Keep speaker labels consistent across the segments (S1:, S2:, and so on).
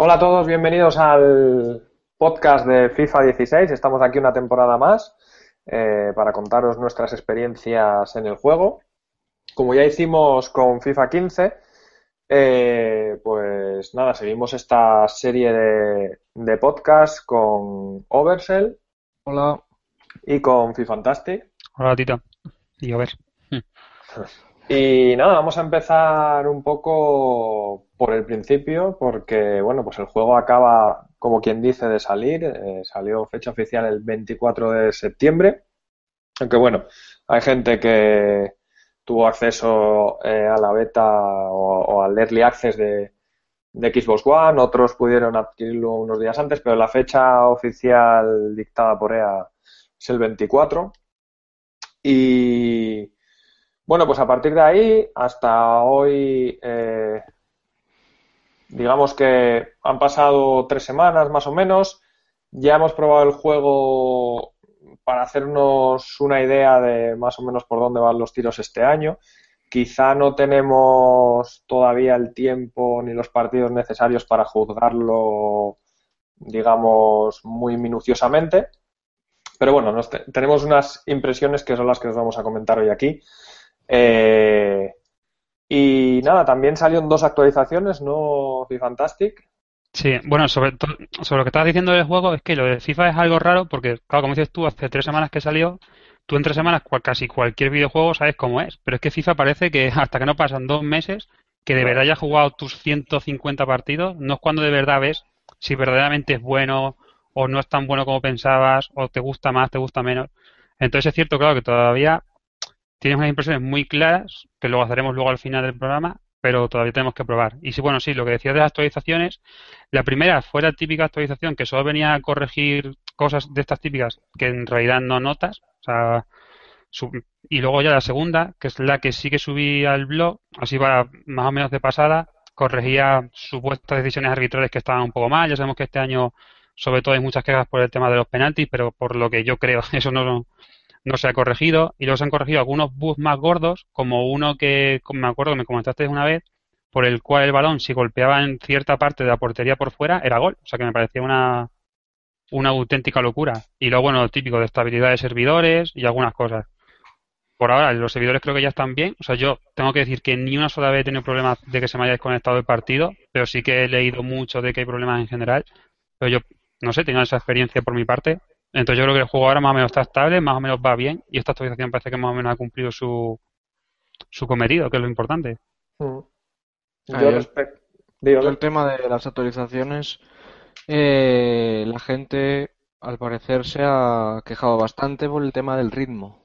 S1: Hola a todos, bienvenidos al podcast de FIFA 16. Estamos aquí una temporada más eh, para contaros nuestras experiencias en el juego. Como ya hicimos con FIFA 15, eh, pues nada, seguimos esta serie de, de podcast con Oversell.
S2: Hola.
S1: Y con FIFAntastic.
S3: Hola, Tito. Y Over.
S1: Y nada, vamos a empezar un poco por el principio, porque bueno, pues el juego acaba, como quien dice, de salir. Eh, salió fecha oficial el 24 de septiembre. Aunque bueno, hay gente que tuvo acceso eh, a la beta o, o, al early access de, de Xbox One, otros pudieron adquirirlo unos días antes, pero la fecha oficial dictada por EA es el 24. Y bueno, pues a partir de ahí hasta hoy, eh, digamos que han pasado tres semanas más o menos. Ya hemos probado el juego para hacernos una idea de más o menos por dónde van los tiros este año. Quizá no tenemos todavía el tiempo ni los partidos necesarios para juzgarlo, digamos, muy minuciosamente. Pero bueno, nos te tenemos unas impresiones que son las que os vamos a comentar hoy aquí. Eh, y nada, también salieron dos actualizaciones, ¿no, Fantastic?
S3: Sí, bueno, sobre, sobre lo que estabas diciendo del juego, es que lo de FIFA es algo raro porque, claro, como dices tú, hace tres semanas que salió, tú en tres semanas cual, casi cualquier videojuego sabes cómo es, pero es que FIFA parece que hasta que no pasan dos meses, que de verdad hayas jugado tus 150 partidos, no es cuando de verdad ves si verdaderamente es bueno o no es tan bueno como pensabas, o te gusta más, te gusta menos. Entonces es cierto, claro, que todavía tienes unas impresiones muy claras, que luego haremos luego al final del programa, pero todavía tenemos que probar. Y sí, bueno, sí, lo que decías de las actualizaciones, la primera fue la típica actualización que solo venía a corregir cosas de estas típicas que en realidad no notas, o sea, y luego ya la segunda, que es la que sí que subí al blog, así va más o menos de pasada, corregía supuestas decisiones arbitrales que estaban un poco mal. Ya sabemos que este año, sobre todo, hay muchas quejas por el tema de los penaltis, pero por lo que yo creo, eso no, no se ha corregido y luego se han corregido algunos bugs más gordos, como uno que me acuerdo que me comentaste una vez, por el cual el balón, si golpeaba en cierta parte de la portería por fuera, era gol. O sea que me parecía una, una auténtica locura. Y luego, bueno, lo típico de estabilidad de servidores y algunas cosas. Por ahora, los servidores creo que ya están bien. O sea, yo tengo que decir que ni una sola vez he tenido problemas de que se me haya desconectado el partido, pero sí que he leído mucho de que hay problemas en general. Pero yo, no sé, tengo esa experiencia por mi parte entonces yo creo que el juego ahora más o menos está estable, más o menos va bien y esta actualización parece que más o menos ha cumplido su, su cometido, que es lo importante.
S2: Mm. Yo respecto el tema de las actualizaciones, eh, la gente al parecer se ha quejado bastante por el tema del ritmo.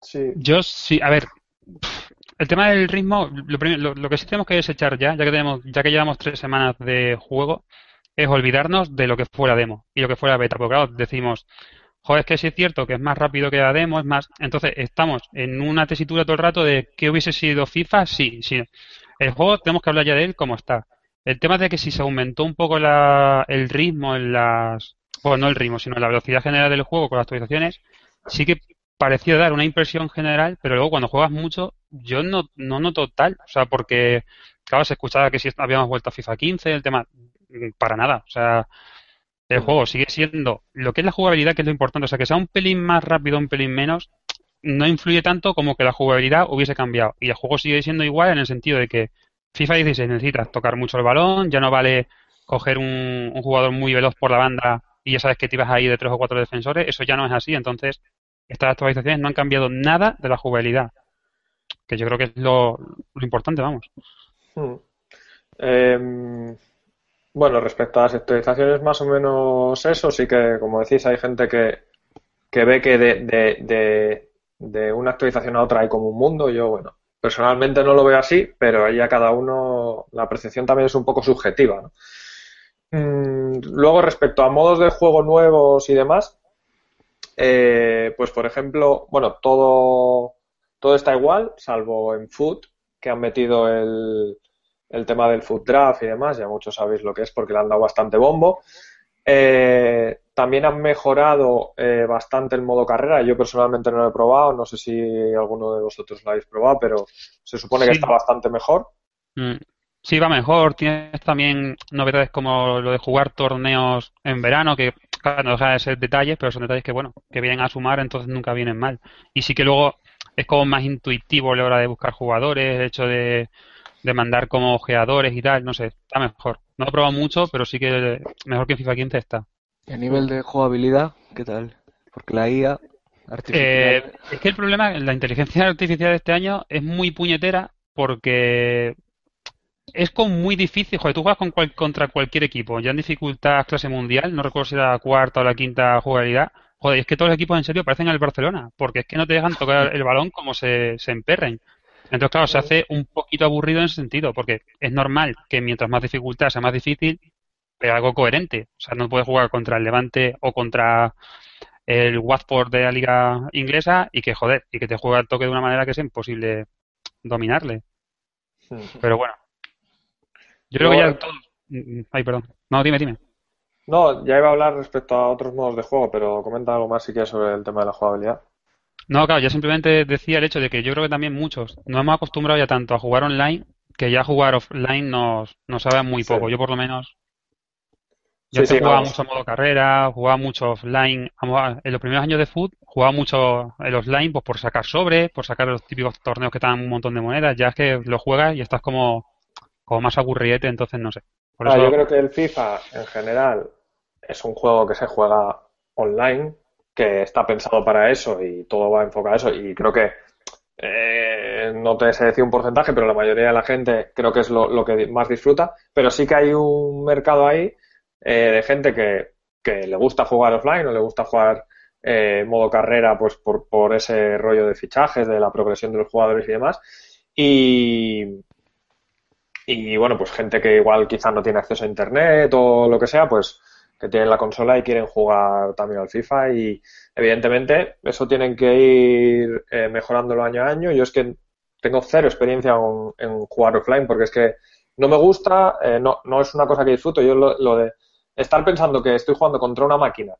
S3: Sí. Yo sí, a ver, el tema del ritmo, lo, lo, lo que sí tenemos que desechar ya, ya que tenemos, ya que llevamos tres semanas de juego, es olvidarnos de lo que fuera demo y lo que fuera beta. Porque decimos, joder, es que sí es cierto que es más rápido que la demo, es más. Entonces, estamos en una tesitura todo el rato de que hubiese sido FIFA, sí, sí. El juego tenemos que hablar ya de él como está. El tema de que si se aumentó un poco la, el ritmo en las. Bueno, no el ritmo, sino la velocidad general del juego con las actualizaciones, sí que pareció dar una impresión general, pero luego cuando juegas mucho, yo no, no noto tal. O sea, porque, claro, se escuchaba que si habíamos vuelto a FIFA 15, el tema para nada. O sea, el mm. juego sigue siendo lo que es la jugabilidad, que es lo importante. O sea, que sea un pelín más rápido, un pelín menos, no influye tanto como que la jugabilidad hubiese cambiado. Y el juego sigue siendo igual en el sentido de que FIFA 16 necesitas tocar mucho el balón, ya no vale coger un, un jugador muy veloz por la banda y ya sabes que te ibas ahí de tres o cuatro defensores. Eso ya no es así. Entonces, estas actualizaciones no han cambiado nada de la jugabilidad. Que yo creo que es lo, lo importante, vamos.
S1: Hmm. Eh, bueno, respecto a las actualizaciones, más o menos eso, sí que, como decís, hay gente que, que ve que de, de, de, de, una actualización a otra hay como un mundo. Yo, bueno, personalmente no lo veo así, pero ahí cada uno la percepción también es un poco subjetiva. ¿no? Mm, luego, respecto a modos de juego nuevos y demás, eh, pues por ejemplo, bueno, todo, todo está igual, salvo en Food, que han metido el, el tema del food draft y demás, ya muchos sabéis lo que es porque le han dado bastante bombo. Eh, también han mejorado eh, bastante el modo carrera. Yo personalmente no lo he probado, no sé si alguno de vosotros lo habéis probado, pero se supone que está bastante mejor.
S3: Mm. Sí, va mejor. Tienes también novedades como lo de jugar torneos en verano, que claro, no deja de ser detalles, pero son detalles que, bueno, que vienen a sumar, entonces nunca vienen mal. Y sí que luego es como más intuitivo a la hora de buscar jugadores, el hecho de, de mandar como ojeadores y tal, no sé, está mejor. No lo he probado mucho, pero sí que mejor que en FIFA 15 está.
S2: ¿Y a nivel de jugabilidad, qué tal? Porque la IA artificial...
S3: Eh, es que el problema, la inteligencia artificial de este año es muy puñetera porque es como muy difícil, joder, tú juegas con contra cualquier equipo, ya en dificultad clase mundial, no recuerdo si era la cuarta o la quinta jugabilidad, joder, es que todos los equipos en serio parecen el Barcelona, porque es que no te dejan tocar el balón como se, se emperren. Entonces, claro, se hace un poquito aburrido en ese sentido, porque es normal que mientras más dificultad sea más difícil, pero algo coherente. O sea, no puedes jugar contra el Levante o contra el Watford de la liga inglesa y que, joder, y que te juega el toque de una manera que sea imposible dominarle. Pero bueno, yo creo que ya todo... Mm, mm, ay, perdón. No, dime, dime.
S1: No, ya iba a hablar respecto a otros modos de juego, pero comenta algo más si quieres sobre el tema de la jugabilidad.
S3: No, claro, yo simplemente decía el hecho de que yo creo que también muchos nos hemos acostumbrado ya tanto a jugar online que ya jugar offline nos, nos sabe muy poco. Yo por lo menos yo jugaba mucho modo carrera, jugaba mucho offline. En los primeros años de foot jugaba mucho el offline pues por sacar sobre, por sacar los típicos torneos que te dan un montón de monedas. Ya es que lo juegas y estás como como más aburriete, entonces no sé.
S1: Ah, yo creo que el FIFA en general es un juego que se juega online, que está pensado para eso y todo va enfocado a eso. Y creo que eh, no te sé decir un porcentaje, pero la mayoría de la gente creo que es lo, que más disfruta. Pero sí que hay un mercado ahí eh, de gente que, que, le gusta jugar offline o le gusta jugar eh, modo carrera, pues por, por ese rollo de fichajes, de la progresión de los jugadores y demás. Y, y bueno, pues gente que igual quizás no tiene acceso a internet o lo que sea, pues que tienen la consola y quieren jugar también al FIFA y evidentemente eso tienen que ir eh, mejorándolo año a año. Yo es que tengo cero experiencia en, jugar offline porque es que no me gusta, eh, no, no es una cosa que disfruto. Yo lo, de estar pensando que estoy jugando contra una máquina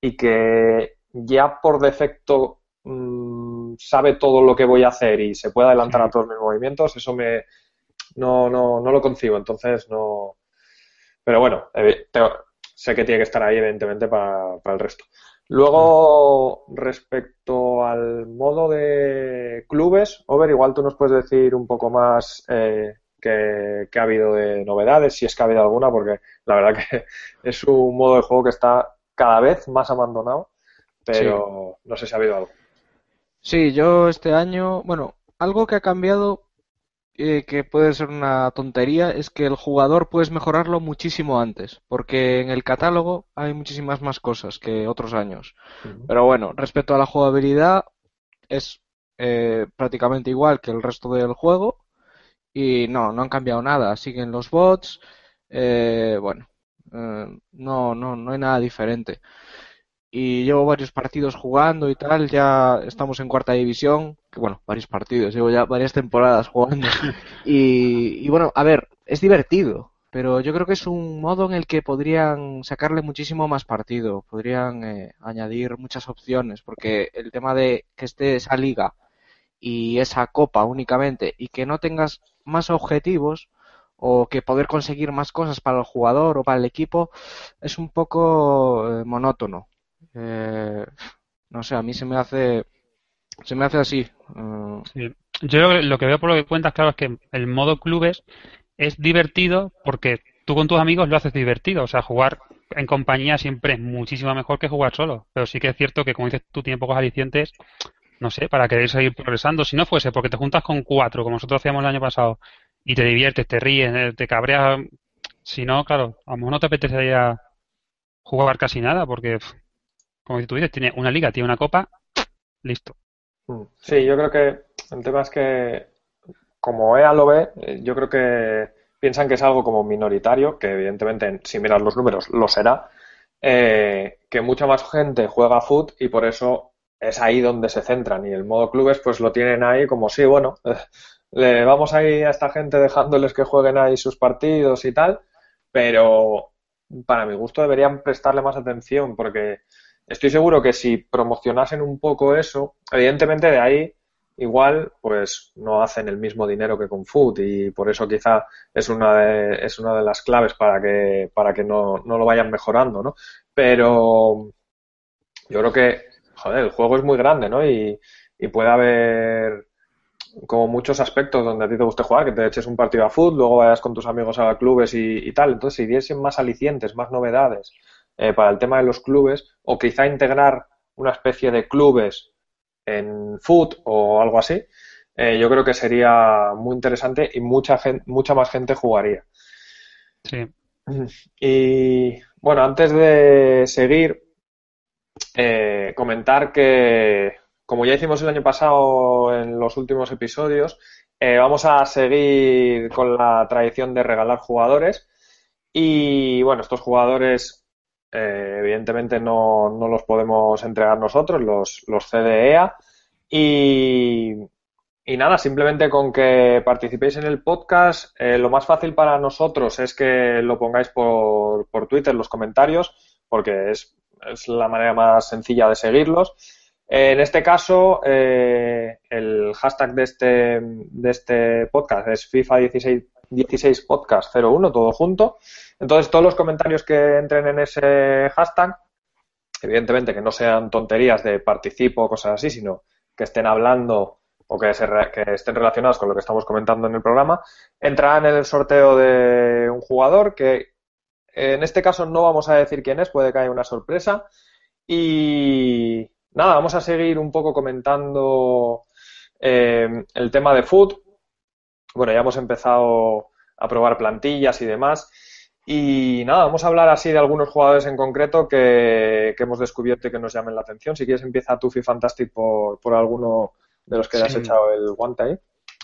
S1: y que ya por defecto mm, sabe todo lo que voy a hacer y se puede adelantar a todos mis movimientos, eso me, no, no, no lo concibo, entonces no. Pero bueno, sé que tiene que estar ahí, evidentemente, para, el resto. Luego, respecto al modo de clubes, Over, igual tú nos puedes decir un poco más eh, qué, ha habido de novedades, si es que ha habido alguna, porque la verdad que es un modo de juego que está cada vez más abandonado, pero no sé si ha habido algo.
S2: Sí, yo este año, bueno, algo que ha cambiado eh, que puede ser una tontería es que el jugador puedes mejorarlo muchísimo antes, porque en el catálogo hay muchísimas más cosas que otros años. Pero bueno, respecto a la jugabilidad, es eh, prácticamente igual que el resto del juego y no, no han cambiado nada. Siguen los bots, eh, bueno, no, no, no hay nada diferente y llevo varios partidos jugando y tal, ya estamos en cuarta división, que bueno, varios partidos, llevo ya varias temporadas jugando. Y, bueno, a ver, es divertido, pero yo creo que es un modo en el que podrían sacarle muchísimo más partido, podrían eh, añadir muchas opciones, porque el tema de que esté esa liga y esa copa únicamente y que no tengas más objetivos o que poder conseguir más cosas para el jugador o para el equipo es un poco eh, monótono eh, no sé, a mí se me hace se me hace así.
S3: Eh. Yo lo que veo por lo que cuentas, claro, es que el modo clubes es divertido porque tú con tus amigos lo haces divertido. O sea, jugar en compañía siempre es muchísimo mejor que jugar solo. Pero sí que es cierto que, como dices tú, tiene pocos alicientes, no sé, para querer seguir progresando. Si no fuese porque te juntas con cuatro, como nosotros hacíamos el año pasado, y te diviertes, te ríes, eh, te cabreas. Si no, claro, a lo mejor no te apetecería jugar casi nada porque como tú dices, tiene una liga, tiene una copa, listo.
S1: Mm. Sí, yo creo que el tema es que, como EA lo ve, eh, yo creo que piensan que es algo como minoritario, que evidentemente, si miras los números, lo será, eh, que mucha más gente juega foot y por eso es ahí donde se centran. Y el modo clubes, pues lo tienen ahí como, sí, bueno, le vamos ahí a esta gente dejándoles que jueguen ahí sus partidos y tal, pero para mi gusto deberían prestarle más atención porque estoy seguro que si promocionasen un poco eso, evidentemente de ahí igual, pues no hacen el mismo dinero que con Food y por eso quizá es una de, es una de las claves para que, para que no, no lo vayan mejorando, ¿no? Pero yo creo que, joder, el juego es muy grande, ¿no? Y, y puede haber como muchos aspectos donde a ti te guste jugar, que te eches un partido a fútbol, luego vayas con tus amigos a clubes y, tal. Entonces, si diesen más alicientes, más novedades eh, para el tema de los clubes, o quizá integrar una especie de clubes en foot o algo así, eh, yo creo que sería muy interesante y mucha gente, mucha más gente jugaría.
S3: Sí.
S1: Y bueno, antes de seguir, eh, comentar que como ya hicimos el año pasado en los últimos episodios, eh, vamos a seguir con la tradición de regalar jugadores. Y bueno, estos jugadores eh, evidentemente no, no, los podemos entregar nosotros, los, los CDEA. Y, y nada, simplemente con que participéis en el podcast, eh, lo más fácil para nosotros es que lo pongáis por, por Twitter, los comentarios, porque es, es la manera más sencilla de seguirlos. En este caso, eh, el hashtag de este, de este podcast es FIFA 16, 16 Podcast 01, todo junto. Entonces, todos los comentarios que entren en ese hashtag, evidentemente que no sean tonterías de participo o cosas así, sino que estén hablando o que, que estén relacionados con lo que estamos comentando en el programa, entrarán en el sorteo de un jugador que en este caso no vamos a decir quién es, puede que haya una sorpresa. Y, nada, vamos a seguir un poco comentando eh, el tema de food. Bueno, ya hemos empezado a probar plantillas y demás. Y nada, vamos a hablar así de algunos jugadores en concreto que, hemos descubierto y que nos llamen la atención. Si quieres, empieza tu Fantastic por, por alguno de los que has echado el guante ahí.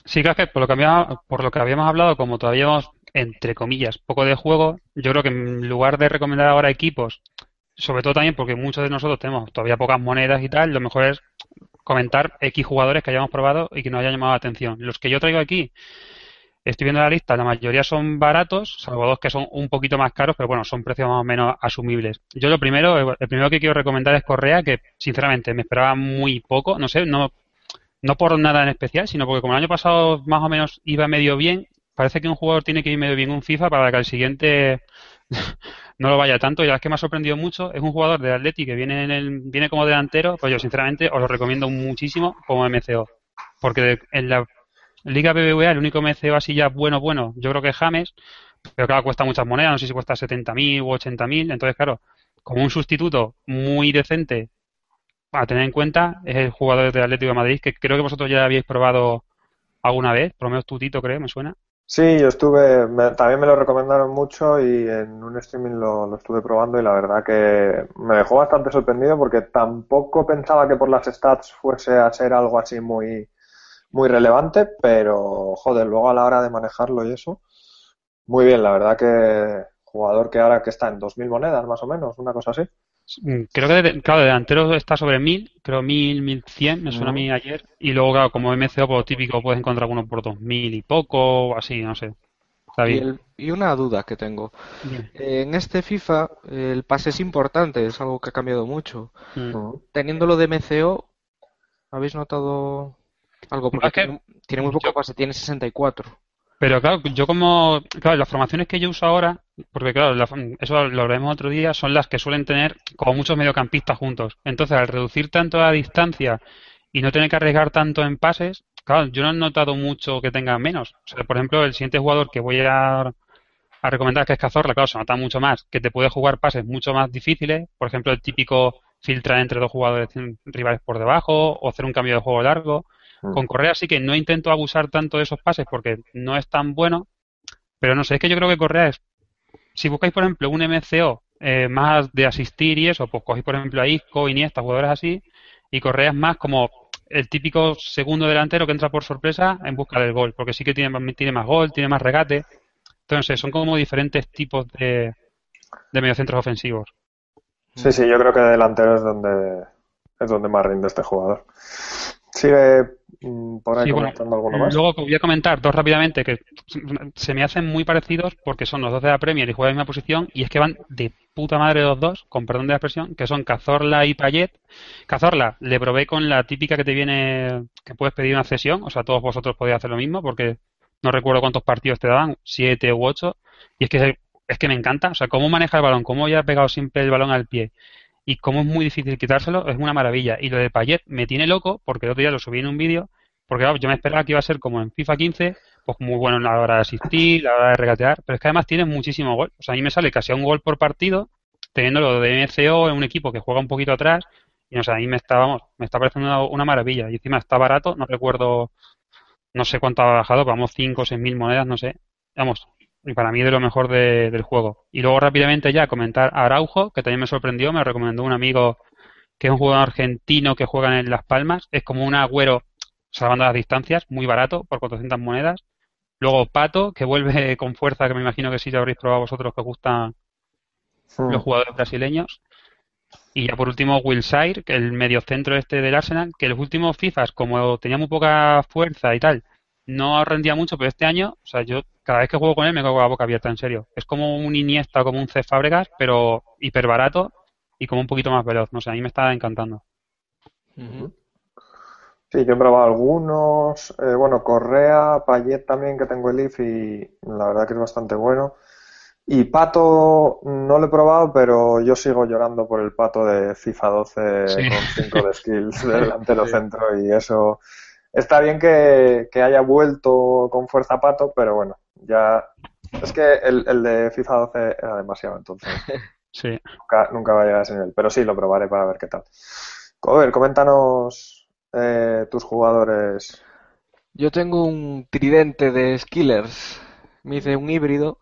S3: Sí, que por lo que, habíamos, por lo que habíamos hablado, como todavía hemos, entre comillas, poco de juego, yo creo que en lugar de recomendar ahora equipos sobre todo también porque muchos de nosotros tenemos todavía pocas monedas y tal, lo mejor es comentar X jugadores que hayamos probado y que nos hayan llamado la atención. Los que yo traigo aquí, estoy viendo la lista, la mayoría son baratos, salvo dos que son un poquito más caros, pero bueno, son precios más o menos asumibles. Yo lo primero, el primero que quiero recomendar es Correa, que sinceramente me esperaba muy poco, no sé, no, no por nada en especial, sino porque como el año pasado más o menos iba medio bien, parece que un jugador tiene que ir medio bien un FIFA para que al siguiente no lo vaya tanto. Y la que me ha sorprendido mucho es un jugador de Atleti que viene, en el, viene como delantero, pues yo sinceramente os lo recomiendo muchísimo como MCO. Porque en la Liga BBVA el único MCO así ya bueno, bueno, yo creo que es James, pero claro, cuesta muchas monedas, no sé si cuesta 70.000 u 80.000, entonces claro, como un sustituto muy decente a tener en cuenta es el jugador de Atlético de Madrid, que creo que vosotros ya habéis probado alguna vez, por lo menos tutito creo, me suena.
S1: Sí, yo estuve, también me lo recomendaron mucho y en un streaming lo, estuve probando y la verdad que me dejó bastante sorprendido porque tampoco pensaba que por las stats fuese a ser algo así muy, muy relevante, pero joder, luego a la hora de manejarlo y eso, muy bien, la verdad que jugador que ahora que está en 2.000 monedas más o menos, una cosa así.
S3: Mm, creo que, claro, delantero está sobre 1000, creo 1000, 1100, me suena a mí ayer. Y luego, claro, como MCO, por lo típico, puedes encontrar uno por 2000 y poco, o así, no sé.
S2: Y, una duda que tengo. en este FIFA, el pase es importante, es algo que ha cambiado mucho. Mm. Teniéndolo de MCO, ¿habéis notado algo? Porque tiene, tiene, muy poco pase, tiene 64.
S3: Pero claro, yo como, claro, las formaciones que yo uso ahora, porque claro, eso lo veremos otro día, son las que suelen tener como muchos mediocampistas juntos. Entonces, al reducir tanto la distancia y no tener que arriesgar tanto en pases, claro, yo no he notado mucho que tenga menos. O sea, por ejemplo, el siguiente jugador que voy a, a recomendar, que es Cazorla, claro, se nota mucho más, que te puede jugar pases mucho más difíciles. Por ejemplo, el típico filtrar entre dos jugadores rivales por debajo o hacer un cambio de juego largo. Mm. Con Correa sí que no intento abusar tanto de esos pases porque no es tan bueno, pero no sé, es que yo creo que Correa es, si buscáis por ejemplo un MCO eh, más de asistir y eso, pues cogéis por ejemplo a Isco, Iniesta, jugadores así, y Correa es más como el típico segundo delantero que entra por sorpresa en busca del gol, porque sí que tiene, tiene más gol, tiene más regate. Entonces, son como diferentes tipos de, de mediocentros ofensivos.
S1: Sí, sí, yo creo que delantero es donde es donde más rinde este jugador. Sigue mm, por ahí
S3: Sí, bueno,
S1: comentando alguno más.
S3: Luego voy a comentar dos rápidamente que se me hacen muy parecidos porque son los dos de la Premier y juegan en la misma posición y es que van de puta madre los dos, con perdón de la expresión, que son Cazorla y Payet. Cazorla le probé con la típica que te viene, que puedes pedir una cesión, o sea, todos vosotros podéis hacer lo mismo porque no recuerdo cuántos partidos te daban, siete u ocho, y es que es que me encanta, o sea, cómo maneja el balón, cómo ya ha pegado siempre el balón al pie y cómo es muy difícil quitárselo, es una maravilla. Y lo de Payet me tiene loco porque el otro día lo subí en un vídeo, porque yo me esperaba que iba a ser como en FIFA 15, pues muy bueno en la hora de asistir, la hora de regatear, pero es que además tiene muchísimo gol. O sea, a mí me sale casi a un gol por partido, teniéndolo de MCO en un equipo que juega un poquito atrás, y no a mí me está, vamos, me está pareciendo una, maravilla. Y encima está barato, no recuerdo, no sé cuánto ha bajado, vamos, 5 o 6 mil monedas, no sé. Vamos, para mí de lo mejor de- del juego. Y luego rápidamente ya comentar a Araujo, que también me sorprendió, me lo recomendó un amigo que es un jugador argentino que juega en Las Palmas, es como un agüero salvando las distancias, muy barato, por 400 monedas. Luego Pato, que vuelve con fuerza, que me imagino que sí lo habréis probado vosotros que os gustan los jugadores brasileños. Y ya por último Wilshire, que el mediocentro este del Arsenal, que los últimos FIFAs, como tenía muy poca fuerza y tal, no rendía mucho, pero este año, o sea, yo cada vez que juego con él me cago la boca abierta, en serio. Es como un Iniesta o como un C Fábregas, pero hiper barato y como un poquito más veloz. No sé, a mí me está encantando.
S1: Sí, yo he probado algunos. eh, bueno, Correa, Payet también, que tengo el IF y la verdad que es bastante bueno. Y Pato no lo he probado, pero yo sigo llorando por el Pato de FIFA 12
S3: Sí.
S1: con 5 de skills del delantero
S3: Sí.
S1: centro y eso. Está bien que, que haya vuelto con fuerza Pato, pero bueno, ya. Es que el, el de FIFA 12 era demasiado, entonces
S3: Sí.
S1: nunca, nunca va a llegar a ese nivel. Pero sí, lo probaré para ver qué tal. A ver, coméntanos eh, tus jugadores.
S2: Yo tengo un tridente de skillers. Me hice un híbrido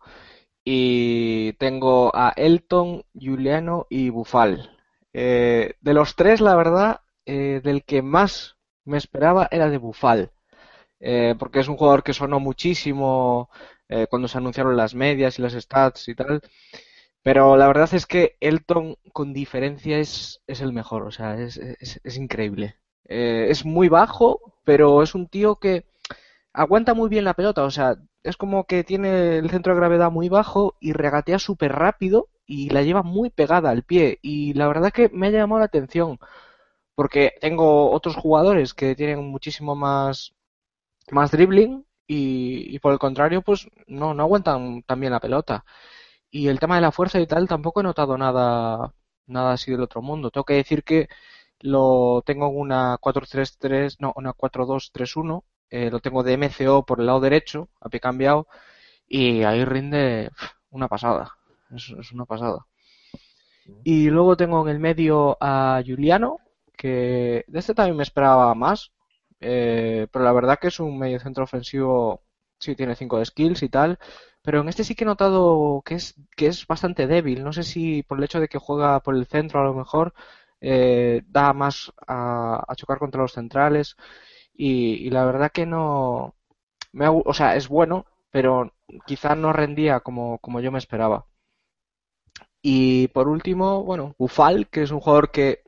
S2: y tengo a Elton, Juliano y Bufal. Eh, de los tres, la verdad, eh, del que más me esperaba era de Bufal. Eh, porque es un jugador que sonó muchísimo eh, cuando se anunciaron las medias y las stats y tal. Pero la verdad es que Elton, con diferencia, es, es el mejor. O sea, es, es- increíble. Eh, es muy bajo, pero es un tío que aguanta muy bien la pelota. O sea, es como que tiene el centro de gravedad muy bajo y regatea súper rápido y la lleva muy pegada al pie. Y la verdad que me ha llamado la atención. Porque tengo otros jugadores que tienen muchísimo más, más dribbling y, y por el contrario, pues no, no aguantan tan bien la pelota. Y el tema de la fuerza y tal, tampoco he notado nada, nada así del otro mundo. Tengo que decir que lo tengo en una 4-3-3, no, una 4-2-3-1. eh, lo tengo de MCO por el lado derecho, a pie cambiado, y ahí rinde una pasada. Es, es una pasada. Y luego tengo en el medio a Juliano, que de este también me esperaba más, eh, pero la verdad que es un medio centro ofensivo, sí tiene 5 de skills y tal, pero en este sí que he notado que es, que es bastante débil. No sé si por el hecho de que juega por el centro a lo mejor eh, da más a, chocar contra los centrales y, la verdad que no, me o sea, es bueno, pero quizá no rendía como, como yo me esperaba. Y por último, bueno, Bufal, que es un jugador que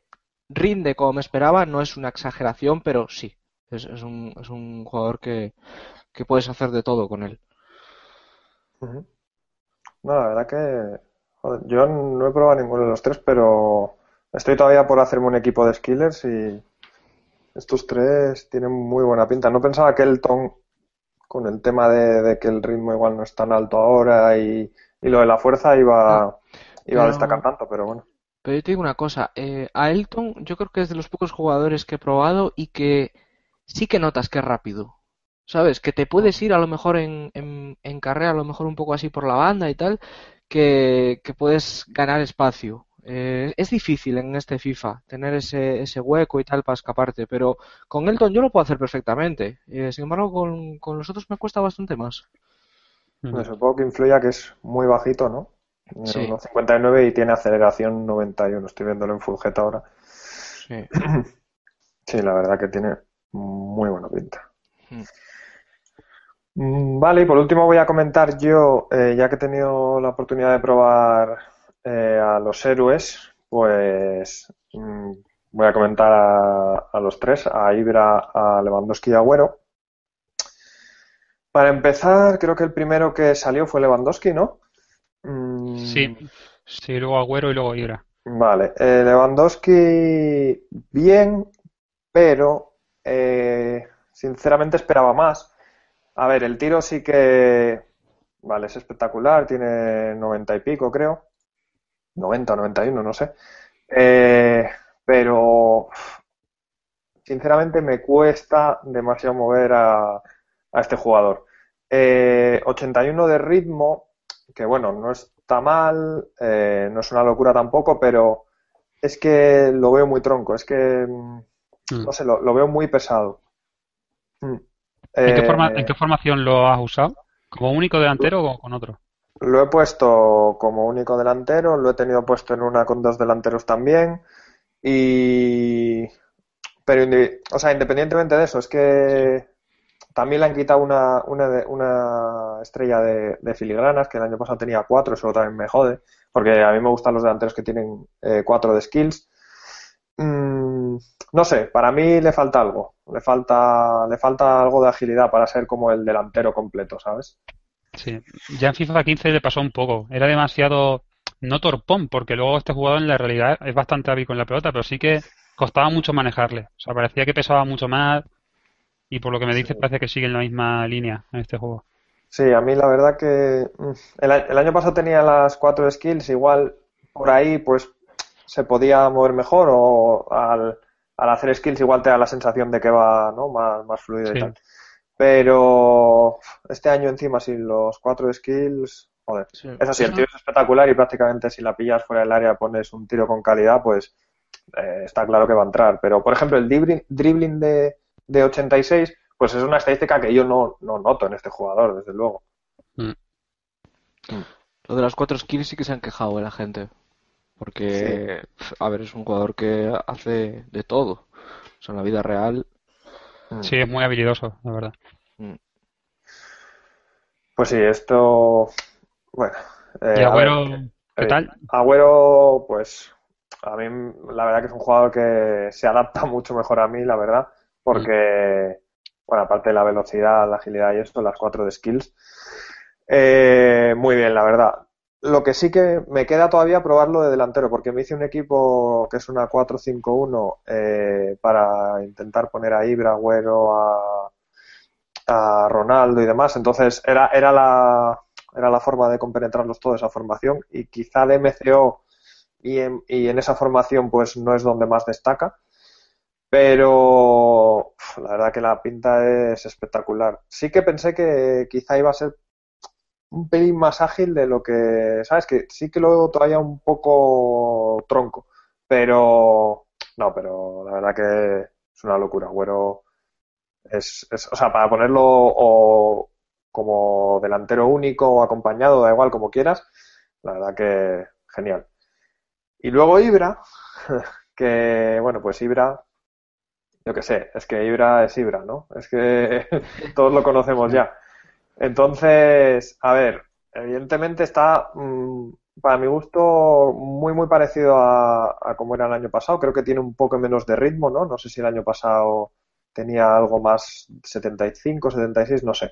S2: rinde como me esperaba, no es una exageración, pero sí, es, es un, es un jugador que, que puedes hacer de todo con él.
S1: No, la verdad que joder, yo no he probado ninguno de los tres, pero estoy todavía por hacerme un equipo de skillers y estos tres tienen muy buena pinta. No pensaba que Elton, con el tema de, de que el ritmo igual no es tan alto ahora y, y lo de la fuerza iba, iba a destacar tanto, pero bueno.
S2: Pero yo te digo una cosa, eh, a Elton yo creo que es de los pocos jugadores que he probado y que sí que notas que es rápido. ¿Sabes? Que te puedes ir a lo mejor en, en, en carrera, a lo mejor un poco así por la banda y tal, que, que puedes ganar espacio. Eh, es difícil en este FIFA tener ese, ese hueco y tal para escaparte, pero con Elton yo lo puedo hacer perfectamente. Eh, sin embargo, con, con los otros me cuesta bastante más.
S1: Me supongo que influye a que es muy bajito, ¿no?
S2: Sí.
S1: 1,59 y tiene aceleración 91. Estoy viéndolo en Full Jet ahora.
S2: Sí.
S1: Sí, la verdad que tiene muy buena pinta.
S2: Mm.
S1: Mm, Vale, y por último voy a comentar yo, eh, ya que he tenido la oportunidad de probar eh, a los héroes, pues mm, voy a comentar a, los tres, a Ibra, a Lewandowski y a Agüero. Para empezar, creo que el primero que salió fue Lewandowski, ¿no?
S3: Mm. Sí, sí, luego Agüero y luego Ibra.
S1: Vale, eh, Lewandowski bien, pero eh, sinceramente esperaba más. A ver, el tiro sí que, vale, es espectacular, tiene 90 y pico, creo. 90 o 91, no sé. Eh, pero sinceramente me cuesta demasiado mover a, a este jugador. 81 de ritmo, que bueno, no está mal, eh, no es una locura tampoco, pero es que lo veo muy tronco, es que, mm, no sé, lo, veo muy pesado.
S3: Mm. ¿En, qué forma, ¿En, qué formación lo has usado? ¿Como único delantero o con otro?
S1: Lo he puesto como único delantero, lo he tenido puesto en una con dos delanteros también. Y. Pero, o sea, independientemente de eso, es que también le han quitado una, una, una estrella de, filigranas, que el año pasado tenía cuatro, eso también me jode, porque a mí me gustan los delanteros que tienen eh, cuatro de skills. Mm, no sé, para mí le falta algo, le falta, le falta algo de agilidad para ser como el delantero completo, ¿sabes?
S3: Sí, ya en FIFA 15 le pasó un poco, era demasiado, no torpón, porque luego este jugador en la realidad es bastante hábil con la pelota, pero sí que costaba mucho manejarle, o sea, parecía que pesaba mucho más, y por lo que me dices, parece que sigue en la misma línea en este juego.
S1: Sí, a mí la verdad que mm, el, año pasado tenía las cuatro skills, igual por ahí pues se podía mover mejor o al, hacer skills igual te da la sensación de que va ¿no? más, más fluido y tal. Pero este año encima sin los cuatro skills, joder, eso sí, el tiro es espectacular y prácticamente si la pillas fuera del área pones un tiro con calidad, pues eh, está claro que va a entrar. Pero por ejemplo el dribbling de, de 86, pues es una estadística que yo no, noto en este jugador, desde luego. Mm.
S2: Mm. Lo de las cuatro skills sí que se han quejado de la gente. Porque, a ver, es un jugador que hace de todo. O sea, en la vida real.
S3: Mm. Sí, es muy habilidoso, la verdad.
S1: Pues sí, esto. Bueno.
S3: Eh, ¿Y Agüero qué tal? Eh,
S1: Agüero, pues. A mí, la verdad que es un jugador que se adapta mucho mejor a mí, la verdad porque, bueno, aparte de la velocidad, la agilidad y esto, las cuatro de skills, eh, muy bien, la verdad. Lo que sí que me queda todavía probarlo de delantero, porque me hice un equipo que es una 4-5-1 eh, para intentar poner a Ibra, Agüero, a, a Ronaldo y demás. Entonces era, era, la, era la forma de compenetrarlos todos esa formación y quizá de MCO y en esa formación pues no es donde más destaca. Pero la verdad que la pinta es espectacular. Sí que pensé que quizá iba a ser un pelín más ágil de lo que, ¿sabes? Que sí que lo todavía un poco tronco, pero no, pero la verdad que es una locura. Güero es, es o sea, para ponerlo o como delantero único o acompañado, da igual como quieras, la verdad que genial. Y luego Ibra, que bueno, pues Ibra yo qué sé, es que Ibra es Ibra, ¿no? Es que todos lo conocemos ya. Entonces, a ver, evidentemente está, mm, para mi gusto, muy, muy parecido a, como era el año pasado. Creo que tiene un poco menos de ritmo, ¿no? No sé si el año pasado tenía algo más 75, 76, no sé.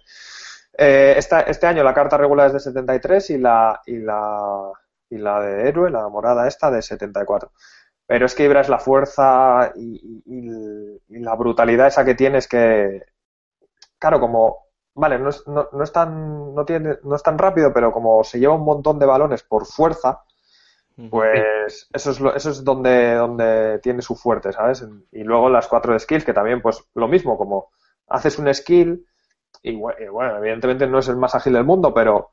S1: Eh, este año la carta regular es de 73 y la, y la, y la de héroe, la morada esta, de 74. Pero es que Ibra es la fuerza y, la brutalidad esa que tiene es que, claro, como, vale, no es, no, no es, tan, no, tiene, no es tan rápido, pero como se lleva un montón de balones por fuerza, pues eso es, lo, eso es donde, donde tiene su fuerte, ¿sabes? Y luego las cuatro de skills, que también, pues lo mismo, como haces un skill, y bueno, evidentemente no es el más ágil del mundo, pero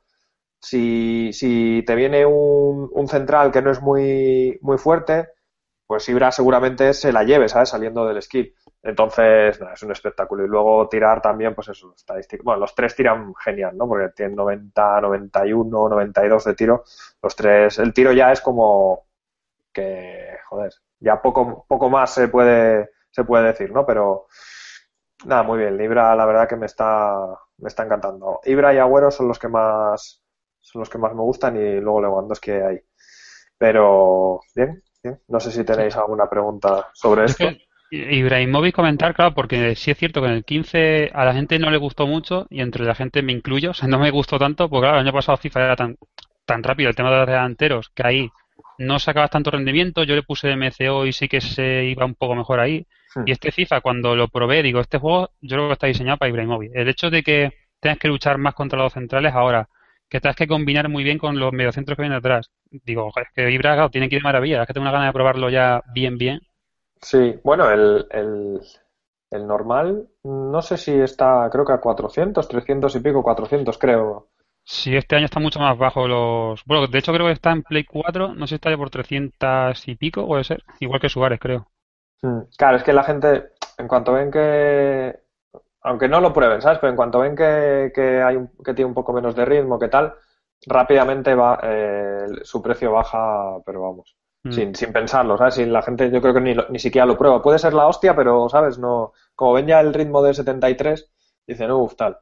S1: si, si te viene un, un central que no es muy, muy fuerte, pues Ibra seguramente se la lleve, ¿sabes? Saliendo del esquí. Entonces, es un espectáculo. Y luego tirar también, pues eso, estadística. Bueno, los tres tiran genial, ¿no? Porque tienen 90, 91, 92 de tiro. Los tres, el tiro ya es como que, joder, ya poco, poco más se puede, se puede decir, ¿no? Pero, nada, muy bien. Ibra, la verdad que me está, me está encantando. Ibra y Agüero son los que más, son los que más me gustan y luego Lewandowski hay. Pero, bien, No sé si tenéis alguna pregunta sobre esto.
S3: Ibrahimovic comentar, claro, porque sí es cierto que en el 15 a la gente no le gustó mucho y entre la gente me incluyo, o sea, no me gustó tanto, porque claro, el año pasado FIFA era tan, tan rápido el tema de los delanteros que ahí no sacabas tanto rendimiento, yo le puse MCO y sí que se iba un poco mejor ahí. Y este FIFA, cuando lo probé, digo, este juego yo creo que está diseñado para Ibrahimovic. El hecho de que tengas que luchar más contra los centrales ahora, que tengas que combinar muy bien con los mediocentros que vienen atrás. Digo, es que Ibra tiene que ir de maravilla, es que tengo una ganas de probarlo ya bien, bien.
S1: Sí, bueno, el, el, el normal, no sé si está, creo que a 400, 300 y pico, 400 creo.
S3: Sí, este año está mucho más bajo los... Bueno, de hecho creo que está en Play 4, no sé si está ya por 300 y pico, puede ser, igual que Suárez, creo.
S1: Mm, claro, es que la gente, en cuanto ven que, aunque no lo prueben, ¿sabes? Pero en cuanto ven que, que hay un, que tiene un poco menos de ritmo, que tal, rápidamente va, eh, su precio baja, pero vamos. Mm. sin, sin pensarlo, ¿sabes? Si la gente yo creo que ni, ni siquiera lo prueba. Puede ser la hostia, pero, ¿sabes? No, como ven ya el ritmo de 73, dicen, uff, tal.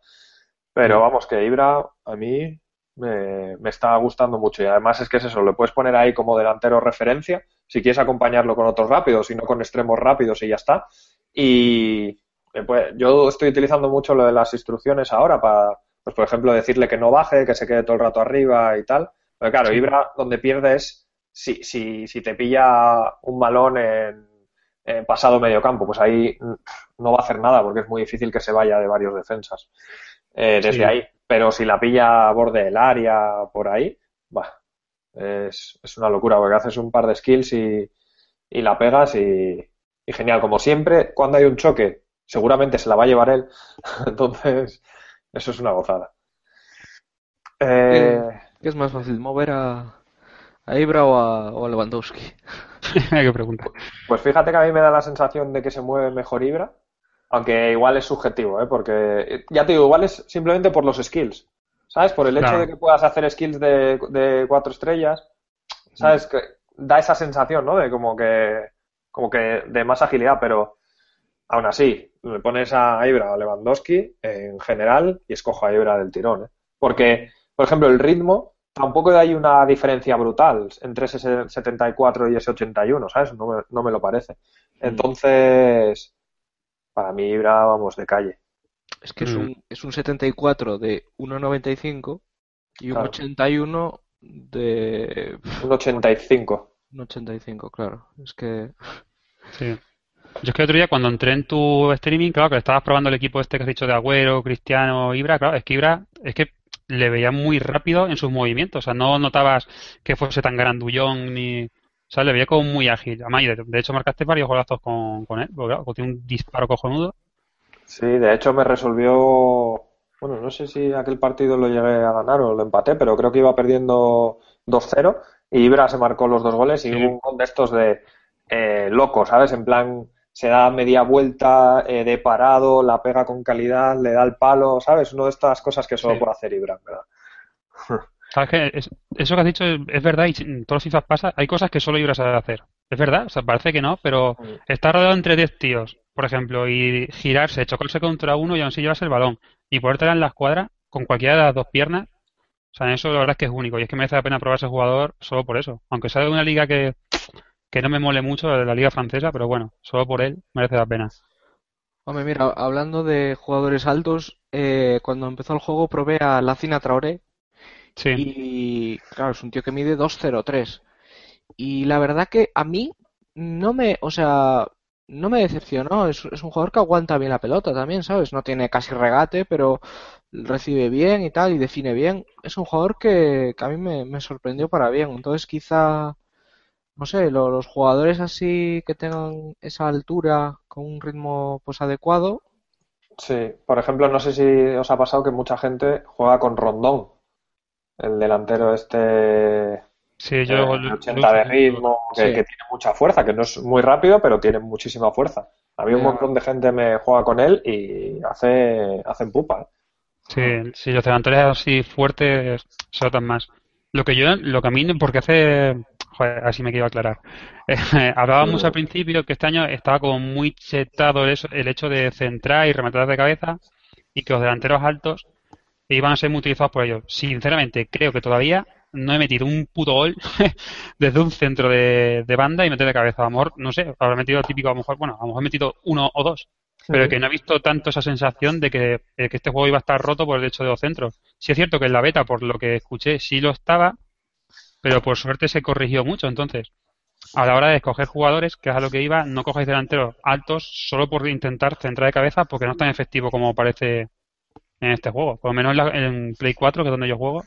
S1: Pero mm. vamos, que Ibra a mí me, me, está gustando mucho y además es que es eso, le puedes poner ahí como delantero referencia, si quieres acompañarlo con otros rápidos, y no con extremos rápidos y ya está. Y pues, yo estoy utilizando mucho lo de las instrucciones ahora para, pues por ejemplo, decirle que no baje, que se quede todo el rato arriba y tal. Pero claro, Ibra donde pierde es si, si, si te pilla un balón en, pasado medio campo, pues ahí no va a hacer nada porque es muy difícil que se vaya de varios defensas eh, desde ahí. Pero si la pilla a borde del área, por ahí, va, es, es, una locura porque haces un par de skills y, y la pegas y, y, genial. Como siempre, cuando hay un choque, seguramente se la va a llevar él. Entonces, eso es una gozada.
S2: Eh, ¿Qué es más fácil, mover a, ¿A Ibra o a, Lewandowski?
S3: Qué pregunta.
S1: Pues fíjate que a mí me da la sensación de que se mueve mejor Ibra, aunque igual es subjetivo, ¿eh? porque ya te digo, igual es simplemente por los skills, ¿sabes? Por el hecho de que puedas hacer skills de, cuatro estrellas, ¿sabes? Que da esa sensación, ¿no? De como que, como que de más agilidad, pero aún así, me pones a Ibra o a Lewandowski en general y escojo a Ibra del tirón, ¿eh? Porque, por ejemplo, el ritmo tampoco hay una diferencia brutal entre ese 74 y ese 81, ¿sabes? No me, no me lo parece. Mm. Entonces, para mí Ibra, vamos, de calle.
S2: Es que es, mm. un, es un 74 de 1,95 y un 81 de...
S1: Un 85.
S2: Un 85, claro. Es que...
S3: Sí. Yo es que el otro día cuando entré en tu streaming, claro, que estabas probando el equipo este que has dicho de Agüero, Cristiano, Ibra, claro, es que Ibra, es que le veía muy rápido en sus movimientos. O sea, no notabas que fuese tan grandullón ni. O sea, le veía como muy ágil. Además, de, hecho, marcaste varios golazos con, con él, porque claro, tiene un disparo cojonudo.
S1: Sí, de hecho, me resolvió. Bueno, no sé si aquel partido lo llegué a ganar o lo empaté, pero creo que iba perdiendo 2-0 y Ibra se marcó los dos goles y hubo un de estos de eh, loco, ¿sabes? En plan, se da media vuelta eh, de parado, la pega con calidad, le da el palo, ¿sabes? Una de estas cosas que solo puede hacer Ibra, ¿verdad?
S3: ¿Sabes qué? eso que has dicho es, verdad y en todos los FIFA pasa. Hay cosas que solo Ibra sabe hacer. Es verdad, o sea, parece que no, pero mm. está rodeado entre 10 tíos, por ejemplo, y girarse, chocarse contra uno y aún así llevas el balón y poderte en la escuadra con cualquiera de las dos piernas. O sea, eso la verdad es que es único y es que merece la pena probar ese jugador solo por eso. Aunque sea de una liga que que no me mole mucho de la liga francesa, pero bueno, solo por él merece la pena.
S2: Hombre, mira, hablando de jugadores altos, eh, cuando empezó el juego probé a Lacina Traoré. Sí. Y claro, es un tío que mide 2.03. Y la verdad que a mí no me, o sea, no me decepcionó. Es, es, un jugador que aguanta bien la pelota también, ¿sabes? No tiene casi regate, pero recibe bien y tal, y define bien. Es un jugador que, que a mí me, me sorprendió para bien. Entonces quizá no sé, los jugadores así que tengan esa altura con un ritmo pues adecuado.
S1: Sí, por ejemplo, no sé si os ha pasado que mucha gente juega con Rondón, el delantero este
S3: sí, yo,
S1: 80 de ritmo, que, tiene mucha fuerza, que no es muy rápido, pero tiene muchísima fuerza. Había un montón de gente me juega con él y hace hacen pupa. ¿eh?
S3: Sí, sí, los delanteros así fuertes se notan más. Lo que yo, lo que a mí, porque hace Joder, así me quiero aclarar. Eh, hablábamos al principio que este año estaba como muy chetado el hecho de centrar y rematar de cabeza y que los delanteros altos iban a ser muy utilizados por ellos. Sinceramente, creo que todavía no he metido un puto gol desde un centro de, banda y meter de cabeza. A lo mejor, no sé, habrá metido típico, a lo mejor, bueno, a lo mejor he metido uno o dos. Pero que no he visto tanto esa sensación de que, que este juego iba a estar roto por el hecho de los centros. Sí es cierto que en la beta, por lo que escuché, sí lo estaba, pero por suerte se corrigió mucho. Entonces, a la hora de escoger jugadores, que es a lo que iba, no cojáis delanteros altos solo por intentar centrar de cabeza porque no es tan efectivo como parece en este juego. Por lo menos en, Play 4, que es donde yo juego.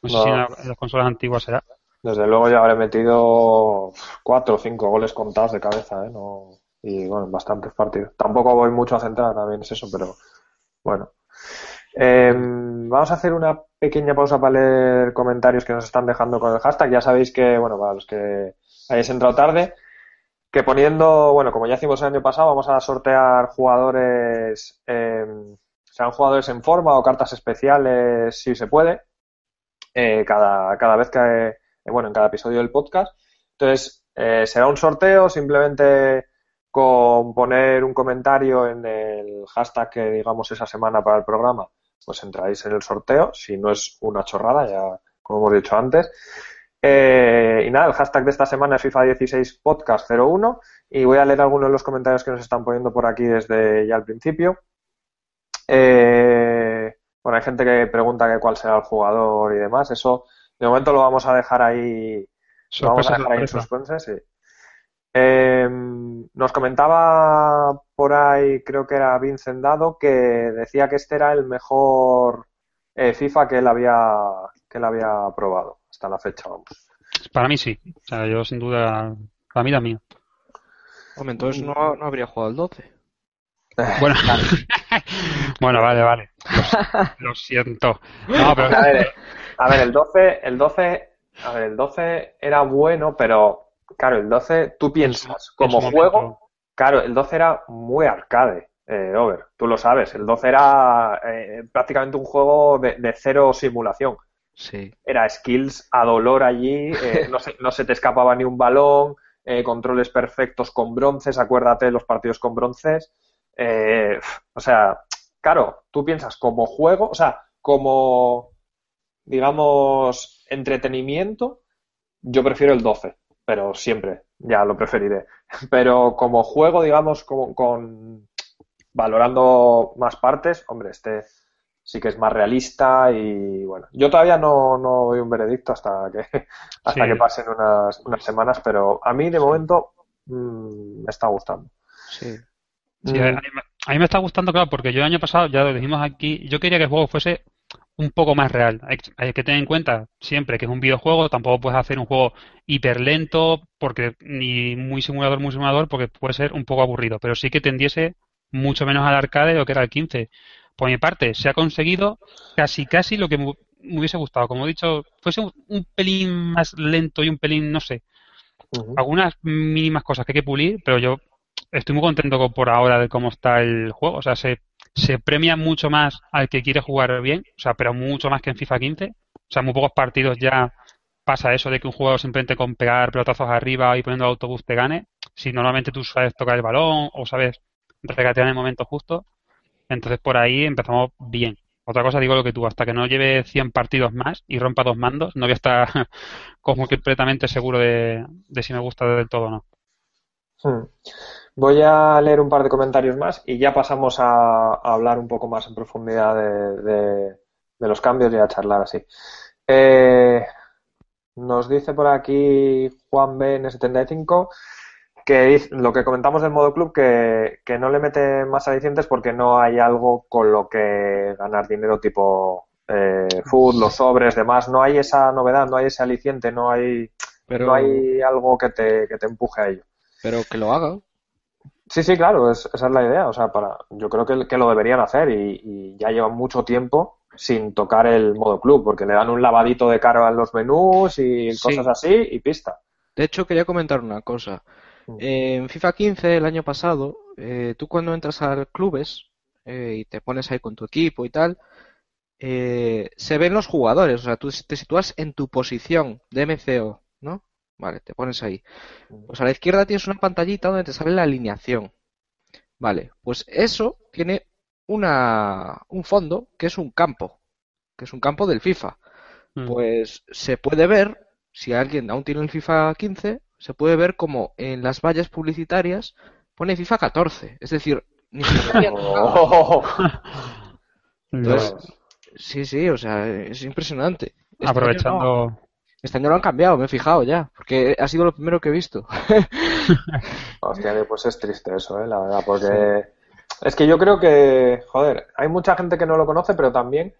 S3: No, sé si en, las consolas antiguas será.
S1: Desde luego ya habré metido cuatro o cinco goles contados de cabeza, ¿eh? No... Y bueno, bastantes partidos. Tampoco voy mucho a centrar, también es eso, pero bueno. Em, vamos a hacer una pequeña pausa para leer comentarios que nos están dejando con el hashtag. Ya sabéis que, bueno, para los que hayáis entrado tarde, que poniendo, bueno, como ya hicimos el año pasado, vamos a sortear jugadores, eh, sean jugadores en forma o cartas especiales, si se puede, eh, cada, cada vez que, eh, bueno, en cada episodio del podcast. Entonces, eh, será un sorteo, simplemente con poner un comentario en el hashtag que digamos esa semana para el programa, pues entráis en el sorteo, si no es una chorrada, ya como hemos dicho antes. Eh, y nada, el hashtag de esta semana es FIFA16 Podcast 01 y voy a leer algunos de los comentarios que nos están poniendo por aquí desde ya al principio. Eh, bueno, hay gente que pregunta que cuál será el jugador y demás. Eso de momento lo vamos a dejar ahí. lo vamos a dejar ahí en suspense, sí. Eh, nos comentaba por ahí, creo que era Vincent Dado, que decía que este era el mejor FIFA que él había que él había probado hasta la fecha, vamos.
S3: Para mí sí. O sea, yo sin duda, para mí también.
S2: Hombre, entonces no, no habría jugado el 12.
S3: Bueno, bueno, vale, vale. Lo, siento.
S1: No, pero... a, ver, a ver, el 12, el 12, a ver, el 12 era bueno, pero claro, el 12, tú piensas, como juego, claro, el 12 era muy arcade, eh, Over, tú lo sabes, el 12 era eh, prácticamente un juego de, de, cero simulación.
S2: Sí.
S1: Era skills a dolor allí, eh, no, se, no, se, te escapaba ni un balón, eh, controles perfectos con bronces, acuérdate de los partidos con bronces. Eh, o sea, claro, tú piensas como juego, o sea, como, digamos, entretenimiento, yo prefiero el 12, pero siempre, ya lo preferiré. Pero como juego, digamos, con, con valorando más partes, hombre, este sí que es más realista y bueno, yo todavía no, no doy un veredicto hasta que hasta que pasen unas, unas, semanas, pero a mí de momento mmm, me está gustando.
S3: Sí. sí mm. a, mí, me está gustando, claro, porque yo el año pasado, ya lo dijimos aquí, yo quería que el juego fuese un poco más real. Hay, hay, que tener en cuenta siempre que es un videojuego, tampoco puedes hacer un juego hiper lento, porque ni muy simulador, muy simulador, porque puede ser un poco aburrido, pero sí que tendiese mucho menos al arcade de lo que era el 15 por mi parte, se ha conseguido casi casi lo que me, hubiese gustado. Como he dicho, fuese un, pelín más lento y un pelín, no sé, algunas mínimas cosas que hay que pulir, pero yo estoy muy contento por ahora de cómo está el juego. O sea, se, se premia mucho más al que quiere jugar bien, o sea, pero mucho más que en FIFA 15. O sea, muy pocos partidos ya pasa eso de que un jugador simplemente con pegar pelotazos arriba y poniendo el autobús te gane. Si normalmente tú sabes tocar el balón o sabes regatear en el momento justo, entonces por ahí empezamos bien. Otra cosa digo lo que tú, hasta que no lleve 100 partidos más y rompa dos mandos, no voy a estar como completamente seguro de, si me gusta del todo o no.
S1: Hmm. Voy a leer un par de comentarios más y ya pasamos a, hablar un poco más en profundidad de, los cambios y a charlar así. Eh, nos dice por aquí Juan B. N75 que lo que comentamos del modo club, que, que, no le mete más alicientes porque no hay algo con lo que ganar dinero tipo eh, food, los sobres, demás. No hay esa novedad, no hay ese aliciente, no hay, Pero... no hay algo que te, que te empuje a ello.
S2: Pero que lo haga.
S1: Sí, sí, claro, esa es la idea. O sea, para, yo creo que, que lo deberían hacer y, y, ya llevan mucho tiempo sin tocar el modo club, porque le dan un lavadito de cara a los menús y cosas así y pista.
S2: De hecho, quería comentar una cosa. En FIFA 15 el año pasado, eh, tú cuando entras a clubes eh, y te pones ahí con tu equipo y tal, eh, se ven los jugadores, o sea, tú te sitúas en tu posición de MCO, ¿no? Vale, te pones ahí. Pues a la izquierda tienes una pantallita donde te sale la alineación. Vale, pues eso tiene una, un fondo que es un campo, que es un campo del FIFA.
S3: Mm.
S2: Pues se puede ver, si alguien aún tiene el FIFA 15, se puede ver como en las vallas publicitarias pone FIFA 14. Es decir, ni siquiera...
S1: Oh.
S2: Entonces, sí, sí, o sea, es impresionante. Este.
S3: Aprovechando.
S2: Este año lo han cambiado, me he fijado ya, porque ha sido lo primero que he visto.
S1: Hostia, pues es triste eso, ¿eh? la verdad, porque es que yo creo que, joder, hay mucha gente que no lo conoce, pero también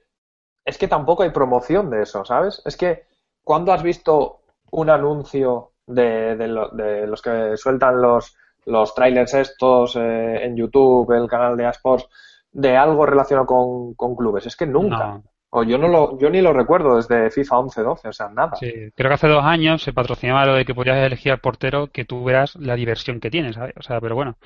S1: es que tampoco hay promoción de eso, ¿sabes? Es que cuando has visto un anuncio de, de, lo- de los que sueltan los, los trailers estos eh, en YouTube, el canal de Asports, de algo relacionado con, con clubes, es que nunca.
S3: No.
S1: O yo no lo, yo ni lo recuerdo desde FIFA 11-12, o sea, nada.
S3: Sí, creo que hace dos años se patrocinaba lo de que podías elegir al portero que tú veas la diversión que tienes, ¿sabes? O sea, pero bueno.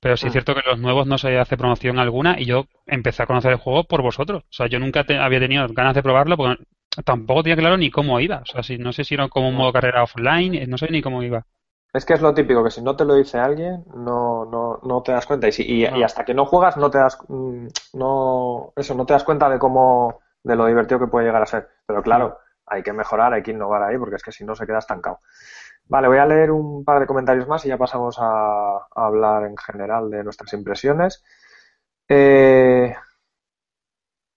S3: Pero sí es
S1: Mm.
S3: cierto que los nuevos no se hace promoción alguna y yo empecé a conocer el juego por vosotros. O sea, yo nunca te- había tenido ganas de probarlo porque tampoco tenía claro ni cómo iba. O sea, si, no sé si era como un modo carrera offline, eh, no sé ni cómo iba.
S1: Es que es lo típico, que si no te lo dice alguien, no, no, no te das cuenta. Y, si- y,
S3: No.
S1: y hasta que no juegas, no te das, mm, no, eso, no te das cuenta de cómo, de lo divertido que puede llegar a ser. Pero claro, hay que mejorar, hay que innovar ahí, porque es que si no se queda estancado. Vale, voy a leer un par de comentarios más y ya pasamos a, a hablar en general de nuestras impresiones. Eh,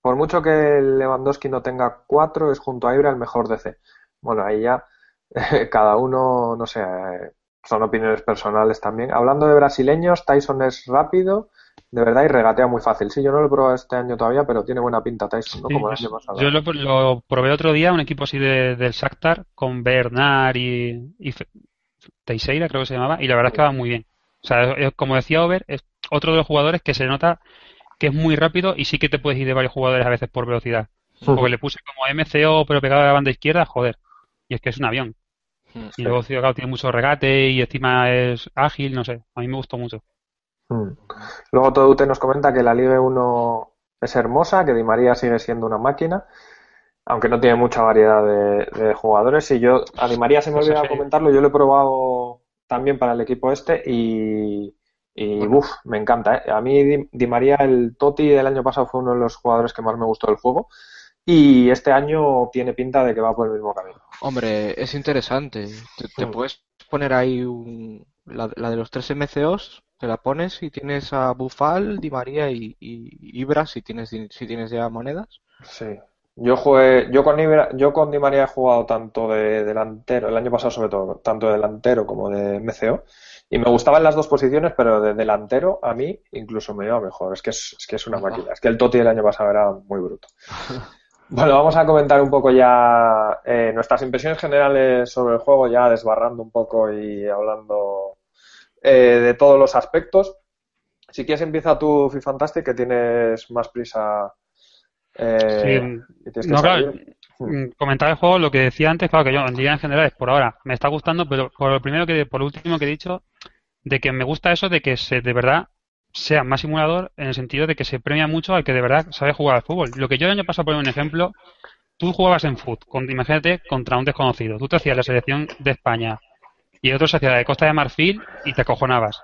S1: por mucho que Lewandowski no tenga cuatro, es junto a Ibra el mejor DC. Bueno, ahí ya cada uno, no sé, eh, son opiniones personales también. Hablando de brasileños, Tyson es rápido, de verdad, y regatea muy fácil. Sí, yo no lo he probado este año todavía, pero tiene buena pinta Tyson, ¿no?
S3: Sí,
S1: Como el año pasado.
S3: yo lo, lo probé otro día, un equipo así de, del Shakhtar con Bernard y, y Teixeira, creo que se llamaba, y la verdad es que va muy bien. O sea, es- como decía Over, es otro de los jugadores que se nota que es muy rápido y sí que te puedes ir de varios jugadores a veces por velocidad. Porque le puse como MCO pero pegado a la banda izquierda, joder. Y es que es un avión. Y luego claro, tiene mucho regate y encima es ágil, no sé. A mí me gustó mucho.
S1: Mm. Luego Todoute nos comenta que la Liga 1 es hermosa, que Di María sigue siendo una máquina, aunque no tiene mucha variedad de, de jugadores. Y yo, a Di María se me
S3: Eso
S1: olvidaba
S3: sí.
S1: comentarlo, yo lo he probado también para el equipo este y, y uf, me encanta. ¿eh? A mí Di, Di María, el Totti del año pasado fue uno de los jugadores que más me gustó del juego y este año tiene pinta de que va por el mismo camino.
S2: Hombre, es interesante. Te, te
S1: Mm.
S2: puedes poner ahí un, la, la de los tres MCOs, te la pones y tienes a Bufal, Di María y, y Ibra si tienes, si tienes ya monedas.
S1: Sí. Yo jugué, yo con Ibra- yo con Di María he jugado tanto de delantero, el año pasado sobre todo, tanto de delantero como de MCO, y me gustaban las dos posiciones, pero de delantero a mí incluso me iba mejor. Es que es, es que es una máquina. Es que el Totti del año pasado era muy bruto. Bueno, vamos a comentar un poco ya eh, nuestras impresiones generales sobre el juego, ya desbarrando un poco y hablando eh, de todos los aspectos. Si quieres empieza tu Fantastic, que tienes más prisa eh,
S3: Sí,
S1: que
S3: no, claro, mm, comentar el juego, lo que decía antes, claro que yo en liga en general es por ahora, me está gustando, pero por lo primero que, por lo último que he dicho, de que me gusta eso de que se de verdad sea más simulador en el sentido de que se premia mucho al que de verdad sabe jugar al fútbol. Lo que yo el año pasado, por un ejemplo, tú jugabas en foot, con, imagínate, contra un desconocido. Tú te hacías la selección de España y otro se hacía la de Costa de Marfil y te acojonabas.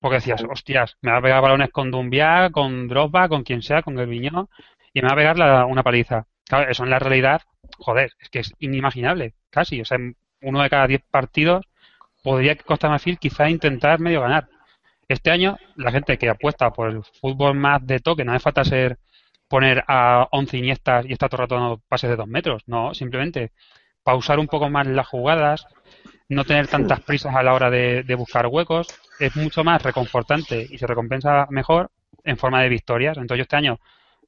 S3: Porque decías, hostias, me va a pegar balones con Dumbia, con Drogba, con quien sea, con Gervinho, y me va a pegar la- una paliza. Claro, eso en la realidad, joder, es que es inimaginable, casi. O sea, uno de cada diez partidos podría Costa de Marfil quizá intentar medio ganar. Este año, la gente que apuesta por el fútbol más de toque, no hace falta ser poner a 11 Iniestas y estar todo el rato dando pases de dos metros. No, simplemente pausar un poco más las jugadas, no tener tantas prisas a la hora de, buscar huecos, es mucho más reconfortante y se recompensa mejor en forma de victorias. Entonces yo este año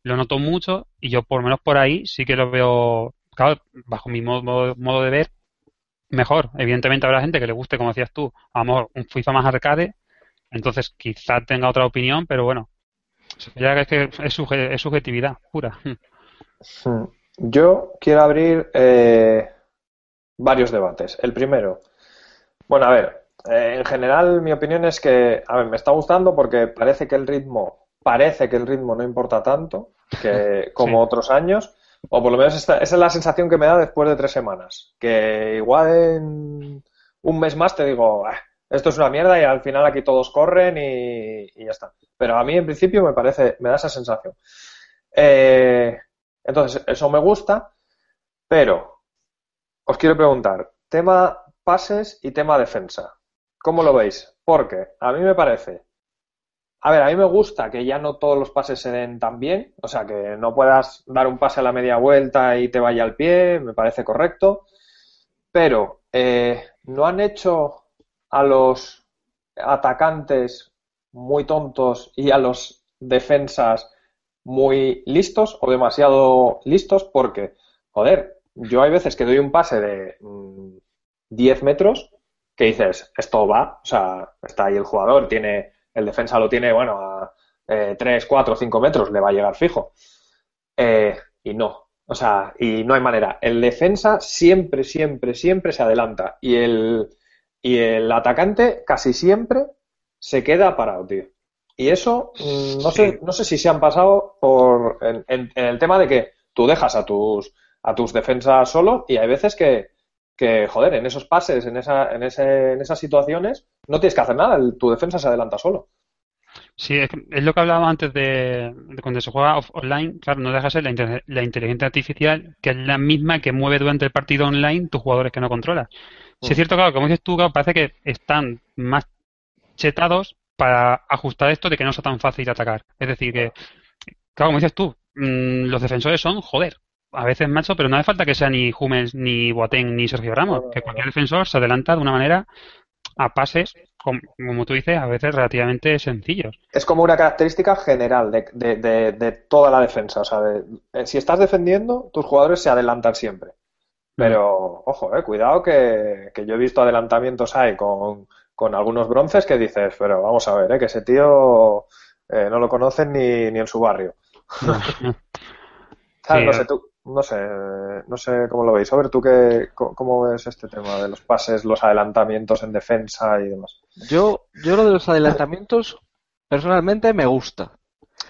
S3: lo noto mucho y yo por menos por ahí sí que lo veo, claro, bajo mi modo, modo de ver, mejor. Evidentemente habrá gente que le guste, como decías tú, a un FIFA más arcade, entonces quizá tenga otra opinión, pero bueno, ya que es que es, suje- es subjetividad pura.
S1: Hmm. Yo quiero abrir eh, varios debates. El primero, bueno, a ver, eh, en general mi opinión es que, a ver, me está gustando porque parece que el ritmo, parece que el ritmo no importa tanto que como
S3: Sí.
S1: otros años, o por lo menos esta- esa es la sensación que me da después de tres semanas, que igual en un mes más te digo, "Ah, esto es una mierda y al final aquí todos corren y, ya está. Pero a mí en principio me parece, me da esa sensación. Eh, entonces, eso me gusta. Pero, os quiero preguntar, tema pases y tema defensa. ¿Cómo lo veis? Porque a mí me parece a ver, a mí me gusta que ya no todos los pases se den tan bien, o sea, que no puedas dar un pase a la media vuelta y te vaya al pie, me parece correcto, pero eh, no han hecho a los atacantes muy tontos y a los defensas muy listos o demasiado listos porque, joder, yo hay veces que doy un pase de 10 mm, metros que dices, esto va, o sea, está ahí el jugador, tiene el defensa lo tiene, bueno, a eh, 3, 4, 5 metros, le va a llegar fijo. Eh, y no, o sea, y no hay manera. El defensa siempre, siempre, siempre se adelanta. Y el, y el atacante casi siempre se queda parado, tío. Y eso, mm, no, sé, no sé si se han pasado por en, el tema de que tú dejas a tus, a tus defensas solo y hay veces que, que, joder, en esos pases, en, esa, en, ese, en esas situaciones, no tienes que hacer nada, tu defensa se adelanta solo.
S3: Sí, es, lo que hablábamos antes de, cuando se juega online, claro, no deja de ser la, la, inteligencia artificial, que es la misma que mueve durante el partido online tus jugadores que no controlas. Si es cierto, claro, como dices tú, parece que están más chetados para ajustar esto de que no sea tan fácil atacar. Es decir, que, claro, como dices tú, mm, los defensores son, joder, a veces macho, pero no hace falta que sea ni Hummels, ni Boateng, ni Sergio Ramos, que cualquier defensor se adelanta de una manera a pases, como, tú dices, a veces relativamente sencillos.
S1: Es como una característica general de, de, de, toda la defensa. O sea, eh, si estás defendiendo, tus jugadores se adelantan siempre. Pero, ojo, eh, cuidado que, yo he visto adelantamientos ahí con, con, algunos bronces que dices, pero vamos a ver, eh, que ese tío eh, no lo conocen ni, ni en su barrio. No sé, tú, no sé, no sé cómo lo veis. A ver, ¿tú qué, cómo ves este tema de los pases, los adelantamientos en defensa y demás?
S2: Yo, yo lo de los adelantamientos, personalmente me gusta.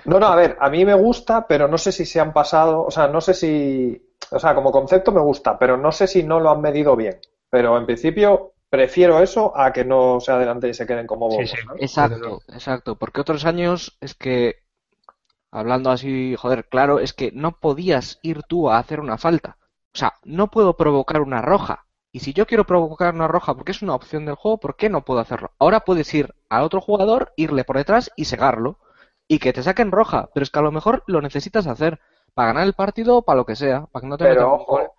S1: No, no, a ver, a mí me gusta, pero no sé si se han pasado, o sea, no sé si, o sea, como concepto me gusta, pero no sé si no lo han medido bien. Pero en principio prefiero eso a que no se adelanten y se queden como bobos.
S2: Exacto, exacto, porque otros años es que hablando así, joder, claro, es que no podías ir tú a hacer una falta. O sea, no puedo provocar una roja. Y si yo quiero provocar una roja porque es una opción del juego, ¿por qué no puedo hacerlo? Ahora puedes ir al otro jugador, irle por detrás y segarlo. Y que te saquen roja. Pero es que a lo mejor lo necesitas hacer para ganar el partido o para lo que sea. Para que no te
S1: Pero ojo,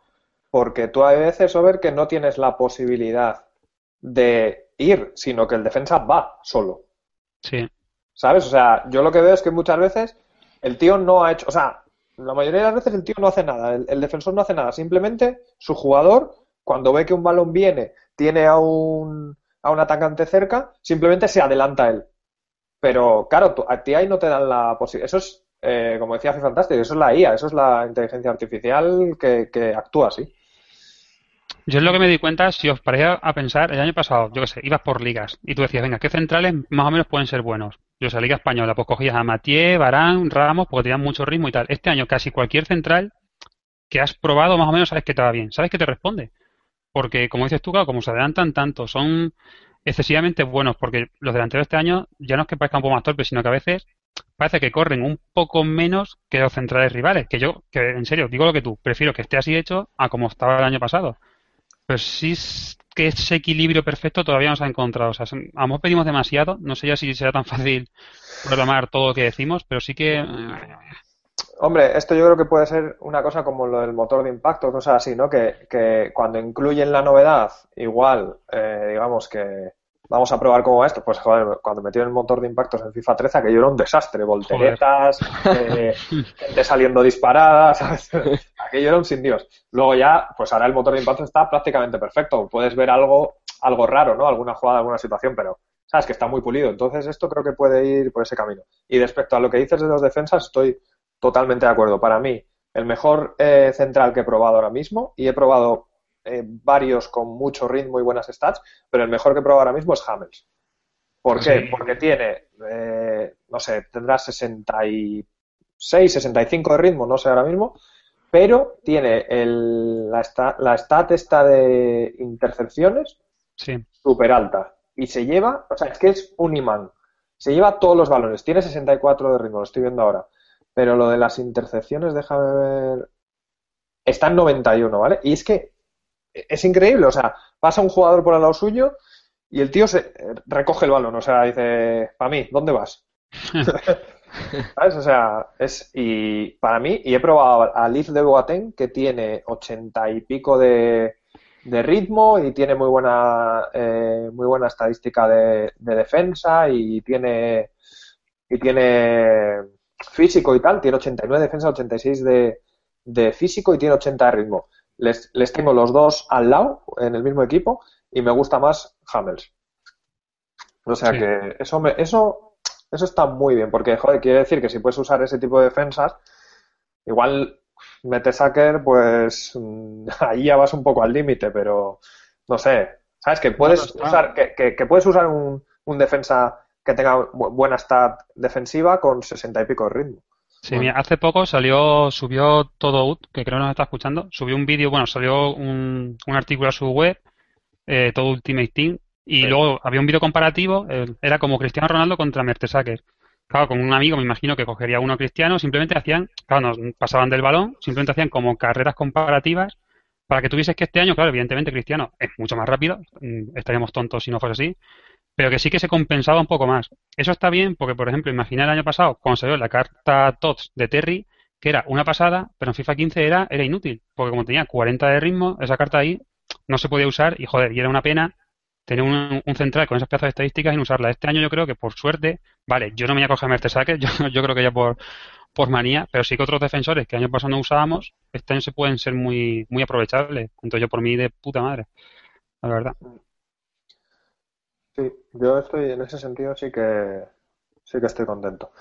S1: porque tú hay veces, ver que no tienes la posibilidad de ir, sino que el defensa va solo.
S3: Sí.
S1: ¿Sabes? O sea, yo lo que veo es que muchas veces el tío no ha hecho, o sea, la mayoría de las veces el tío no hace nada, el, defensor no hace nada, simplemente su jugador, cuando ve que un balón viene, tiene a un, a un atacante cerca, simplemente se adelanta él. Pero claro, a ti ahí no te dan la posibilidad. Eso es, eh, como decía Fantástico, eso es la IA, eso es la inteligencia artificial que, que actúa así.
S3: Yo es lo que me di cuenta, si os parecía a pensar, el año pasado, yo qué sé, ibas por ligas y tú decías, venga, ¿qué centrales más o menos pueden ser buenos? Yo sé, Liga Española, pues cogías a Mathieu, Barán, Ramos, porque tenían mucho ritmo y tal. Este año casi cualquier central que has probado más o menos sabes que te va bien, sabes que te responde. Porque, como dices tú, como se adelantan tanto, son excesivamente buenos, porque los delanteros este año ya no es que parezcan un poco más torpes, sino que a veces parece que corren un poco menos que los centrales rivales. Que yo, que en serio, digo lo que tú, prefiero que esté así hecho a como estaba el año pasado. Pues sí que ese equilibrio perfecto todavía no se ha encontrado. O sea, a lo pedimos demasiado. No sé ya si será tan fácil programar todo lo que decimos, pero sí que... Eh,
S1: Hombre, esto yo creo que puede ser una cosa como lo del motor de impacto, cosas así, ¿no? Que, que cuando incluyen la novedad, igual, eh, digamos que vamos a probar cómo esto. Pues joder, cuando metieron el motor de impactos en FIFA 13, aquello era un desastre, volteretas, eh, gente saliendo disparada, ¿sabes? aquello era un sin Dios. Luego ya, pues ahora el motor de impactos está prácticamente perfecto. Puedes ver algo, algo raro, ¿no? Alguna jugada, alguna situación, pero sabes que está muy pulido. Entonces esto creo que puede ir por ese camino. Y respecto a lo que dices de los defensas, estoy totalmente de acuerdo. Para mí, el mejor eh, central que he probado ahora mismo, y he probado eh, varios con mucho ritmo y buenas stats, pero el mejor que he ahora mismo es Hamels. ¿Por qué? Porque tiene, eh, no sé, tendrá 66, 65 de ritmo, no sé ahora mismo, pero tiene el, la, stat, la stat esta de intercepciones súper alta. Y se lleva, o sea, es que es un imán. Se lleva todos los balones. Tiene 64 de ritmo, lo estoy viendo ahora. Pero lo de las intercepciones, déjame ver está en 91, ¿vale? Y es que es increíble, o sea, pasa un jugador por al lado suyo y el tío se recoge el balón, o sea, dice, para mí, ¿dónde vas? ¿Sabes? O sea, es. Y para mí, y he probado a Liz de Boateng, que tiene ochenta y pico de, de ritmo y tiene muy buena, eh, muy buena estadística de, de, defensa y tiene. Y tiene físico y tal, tiene 89 de defensa, 86 de, de físico y tiene 80 de ritmo. Les, les tengo los dos al lado, en el mismo equipo, y me gusta más Hamels. O sea
S3: Sí.
S1: que eso, me, eso, eso está muy bien, porque joder, quiere decir que si puedes usar ese tipo de defensas, igual Metesacker, pues mm, ahí ya vas un poco al límite, pero no sé, ¿sabes? Que puedes usar, que, que- que puedes usar un, un defensa que tenga bu- buena stat defensiva con 60 y pico de ritmo.
S3: Sí,
S2: Bueno.
S3: mira, hace poco salió, subió Todo Ut, que creo que nos está escuchando, subió un vídeo, bueno, salió un, un artículo a su web, eh, Todo Ultimate Team, y
S1: Sí.
S3: luego había un vídeo comparativo, eh, era como Cristiano Ronaldo contra Mertesacker. Claro, con un amigo me imagino que cogería uno cristiano, simplemente hacían, claro, no pasaban del balón, simplemente hacían como carreras comparativas para que tuvieses que este año, claro, evidentemente Cristiano es mucho más rápido, mm, estaríamos tontos si no fuese así, pero que sí que se compensaba un poco más. Eso está bien porque, por ejemplo, imagina el año pasado cuando salió la carta TOTS de Terry, que era una pasada, pero en FIFA 15 era, era inútil, porque como tenía 40 de ritmo, esa carta ahí no se podía usar y joder, y era una pena tener un, un central con esas piezas de estadísticas y no usarla. Este año yo creo que por suerte, vale, yo no me voy a coger a yo, yo creo que ya por, por manía, pero sí que otros defensores que año pasado no usábamos, este año se pueden ser muy, muy aprovechables. Entonces yo por mí de puta madre, la verdad.
S1: Sí, yo estoy en ese sentido sí que sí que estoy contento.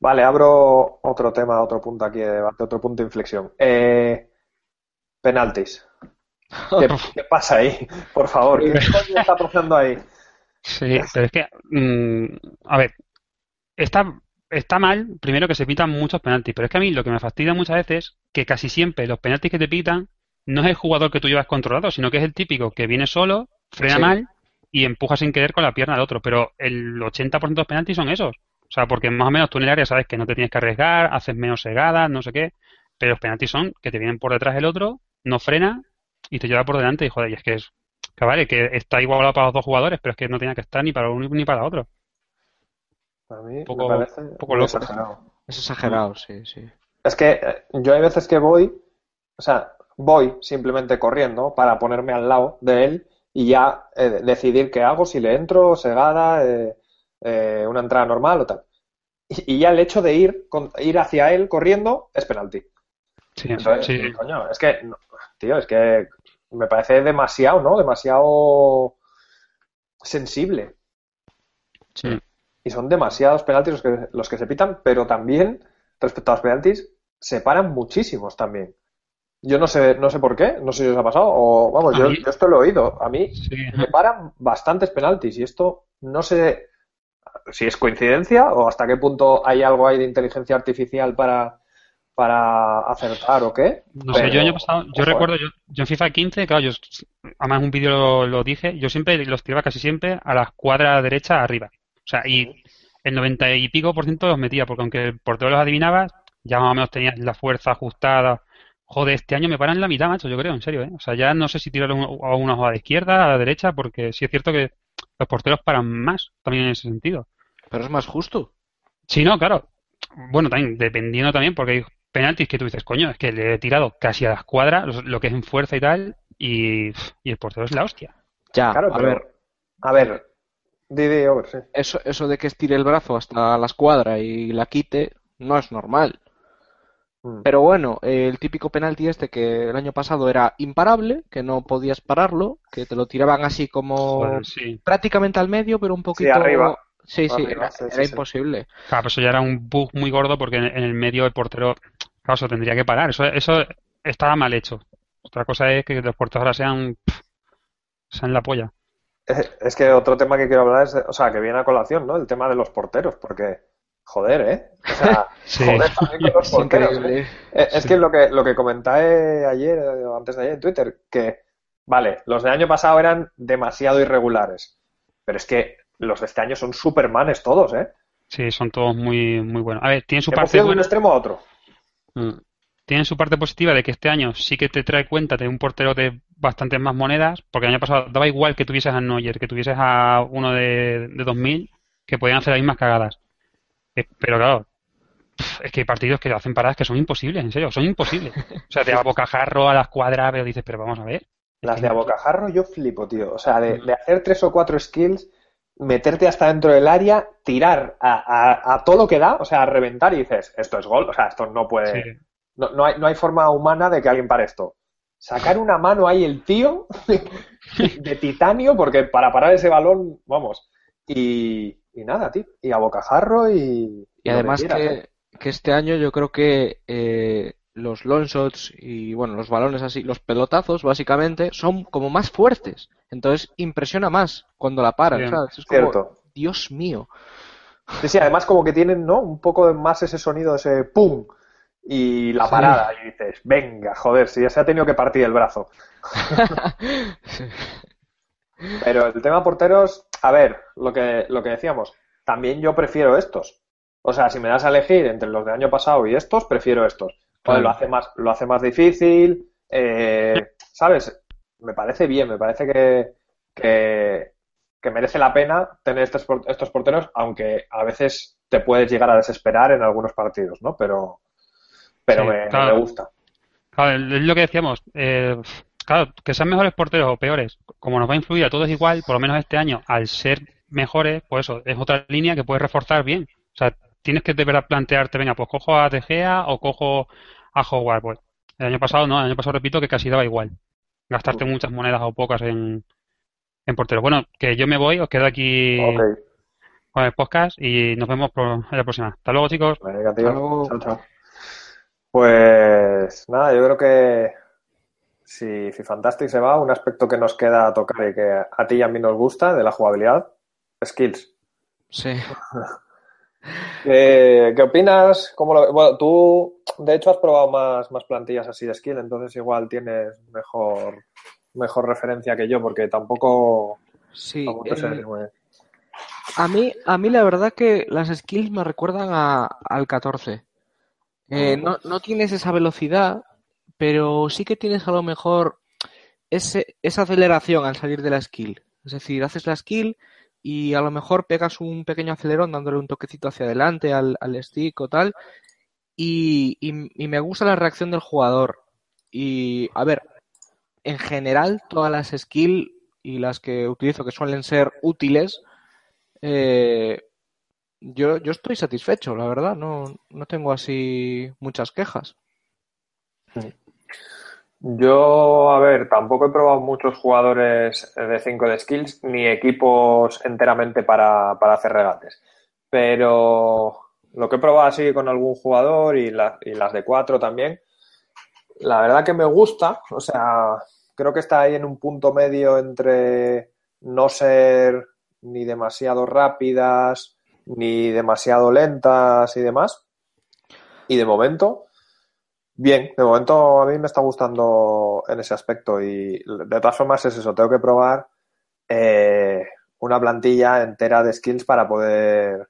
S1: Vale, abro otro tema, otro punto aquí de debate, otro punto de inflexión. Eh, penaltis. ¿Qué, qué pasa ahí? Por favor, ¿qué está pasando ahí?
S3: Sí, pero es que, mm, a ver, está, está mal, primero que se pitan muchos penaltis, pero es que a mí lo que me fastidia muchas veces que casi siempre los penaltis que te pitan no es el jugador que tú llevas controlado, sino que es el típico que viene solo, frena
S2: Sí.
S3: mal y empuja sin querer con la pierna del otro, pero el 80% de los penaltis son esos. O sea, porque más o menos tú en el área sabes que no te tienes que arriesgar, haces menos segadas, no sé qué, pero los penaltis son que te vienen por detrás el otro, no frena y te lleva por delante y joder, y es que es, que vale, que está igualado para los dos jugadores, pero es que no tenía que estar ni para uno ni para otro.
S1: A mí
S3: Poco-
S1: me parece
S3: poco loco.
S1: exagerado.
S2: Es exagerado, sí, sí.
S1: Es que eh, yo hay veces que voy, o sea, voy simplemente corriendo para ponerme al lado de él y ya eh, decidir qué hago, si le entro, segada, eh, eh, una entrada normal o tal. Y, y ya el hecho de ir, con- ir hacia él corriendo es penalti.
S3: Sí,
S1: Entonces,
S3: sí.
S1: coño, es que, no, tío, es que me parece demasiado, ¿no? Demasiado sensible.
S3: Sí.
S1: Y son demasiados penaltis los que, los que se pitan, pero también, respecto a los penaltis, se paran muchísimos también. Yo no sé, no sé por qué, no sé si os ha pasado, o vamos, yo,
S3: mí-
S1: yo esto lo he oído. A mí
S3: Sí,
S1: me paran bastantes penaltis y esto no sé si es coincidencia o hasta qué punto hay algo ahí de inteligencia artificial para, para acertar o qué.
S3: No sé, yo año pasado, yo
S1: ojo,
S3: recuerdo, yo, yo en FIFA 15, claro, yo, además en un vídeo lo, lo dije, yo siempre los tiraba casi siempre a la escuadra derecha arriba. O sea, y el 90 y pico por ciento los metía, porque aunque el portero los adivinabas, ya más o menos tenías la fuerza ajustada. Joder, este año me paran la mitad, macho, yo creo, en serio, ¿eh? O sea, ya no sé si tirar un- a una a la izquierda, a la derecha, porque sí es cierto que los porteros paran más también en ese sentido.
S2: Pero es más justo.
S3: Sí, no, claro. Bueno, también, dependiendo también, porque hay penaltis que tú dices, coño, es que le he tirado casi a la escuadra, lo, lo que es en fuerza y tal, y, y el portero es la hostia.
S2: Ya,
S1: Claro,
S2: a
S1: pero,
S2: ver,
S1: a ver, Didi, over, sí.
S2: eso, eso de que estire el brazo hasta la escuadra y la quite no es normal.
S1: Mm.
S2: Pero bueno, el típico penalti este que el año pasado era imparable, que no podías pararlo, que te lo tiraban así como
S3: sí.
S2: prácticamente al medio, pero un poquito...
S1: arriba.
S2: Sí, sí,
S1: Arriba,
S2: era,
S1: sí, sí,
S2: era
S1: sí.
S2: imposible.
S3: Claro, pues eso ya era un bug muy gordo porque en, en el medio el portero, claro, eso tendría que parar. Eso, eso estaba mal hecho. Otra cosa es que los porteros ahora sean, pff, sean la polla.
S1: Es, es que otro tema que quiero hablar es, o sea, que viene a colación, ¿no? El tema de los porteros, porque, joder, ¿eh? O sea,
S3: Sí.
S1: joder también con los
S2: Es
S1: porteros, ¿eh? Eh, Es que lo que, lo que comenté ayer, o antes de ayer en Twitter, que, vale, los del año pasado eran demasiado irregulares, pero es que los de este año son supermanes todos, ¿eh?
S3: Sí, son todos muy, muy buenos. A ver, tienen su parte
S1: de un extremo a otro.
S3: Mm. tienen su parte positiva de que este año sí que te trae cuenta de un portero de bastantes más monedas, porque el año pasado daba igual que tuvieses a Neuer, que tuvieses a uno de, de 2000, que podían hacer las mismas cagadas. Eh, pero claro, es que hay partidos que hacen paradas que son imposibles, en serio, son imposibles. O sea, de a bocajarro a las cuadras, pero dices, pero vamos a ver.
S1: Las de a bocajarro yo flipo, tío. O sea, de, de hacer tres o cuatro skills, meterte hasta dentro del área, tirar a, a- a todo lo que da, o sea, a reventar y dices, esto es gol, o sea, esto no puede...
S3: Sí.
S1: No, no hay, no hay forma humana de que alguien pare esto. Sacar una mano ahí el tío de titanio, porque para parar ese balón, vamos. Y, y nada, tío. Y a bocajarro y.
S2: Y además
S1: quieras, ¿eh?
S2: que, que este año yo creo que eh, los long shots y bueno, los balones así, los pelotazos básicamente son como más fuertes. Entonces impresiona más cuando la paran,
S3: Bien.
S2: ¿sabes? Es como,
S1: Cierto.
S2: Dios mío.
S1: Sí, sí, además como que tienen, ¿no? Un poco más ese sonido, ese pum. Y la
S2: Sí.
S1: parada. Y dices, venga, joder, si ya se ha tenido que partir el brazo. Pero el tema porteros, a ver, lo que, lo que decíamos, también yo prefiero estos. O sea, si me das a elegir entre los del año pasado y estos, prefiero estos. Joder,
S2: Claro.
S1: lo hace más, lo hace más difícil, eh, ¿sabes? Me parece bien, me parece que, que, que merece la pena tener estos, estos porteros, aunque a veces te puedes llegar a desesperar en algunos partidos, ¿no? Pero, pero
S3: Sí,
S1: me,
S3: claro.
S1: me gusta.
S3: Claro, es lo que decíamos. eh, claro, que sean mejores porteros o peores, como nos va a influir a todos igual, por lo menos este año, al ser mejores, pues eso, es otra línea que puedes reforzar bien. O sea, tienes que de verdad plantearte, venga, pues cojo a De Gea o cojo a Howard. Pues el año pasado no, el año pasado repito que casi daba igual. Gastarte muchas monedas o pocas en, en porteros. Bueno, que yo me voy, os quedo aquí con el podcast y nos vemos por en la próxima. Hasta luego, chicos.
S1: venga, tío.
S2: Hasta luego.
S1: Chao, chao. Pues nada, yo creo que si Fantastic se va, un aspecto que nos queda a tocar y que a ti y a mí nos gusta de la jugabilidad, skills.
S2: Sí.
S1: ¿Qué, qué opinas? ¿Cómo lo- bueno, tú, de hecho, has probado más, más plantillas así de skill, entonces igual tienes mejor, mejor referencia que yo, porque tampoco,
S2: Sí. eh. A mí, a mí la verdad que las skills me recuerdan a, al 14. Eh, no, no tienes esa velocidad, pero sí que tienes a lo mejor ese, esa aceleración al salir de la skill. Es decir, haces la skill y a lo mejor pegas un pequeño acelerón dándole un toquecito hacia adelante al, stick o tal. Y, me gusta la reacción del jugador. Y a ver, en general, todas las skills y las que utilizo que suelen ser útiles, eh, yo, yo estoy satisfecho, la verdad, no, no tengo así muchas quejas.
S1: Yo, a ver, tampoco he probado muchos jugadores de 5 de skills ni equipos enteramente para, para hacer regates. Pero lo que he probado así con algún jugador y, la- y las de 4 también, la verdad que me gusta. O sea, creo que está ahí en un punto medio entre no ser ni demasiado rápidas ni demasiado lentas y demás. Y de momento, Bien, de momento a mí me está gustando en ese aspecto y de todas formas es eso, tengo que probar eh, una plantilla entera de skills para poder,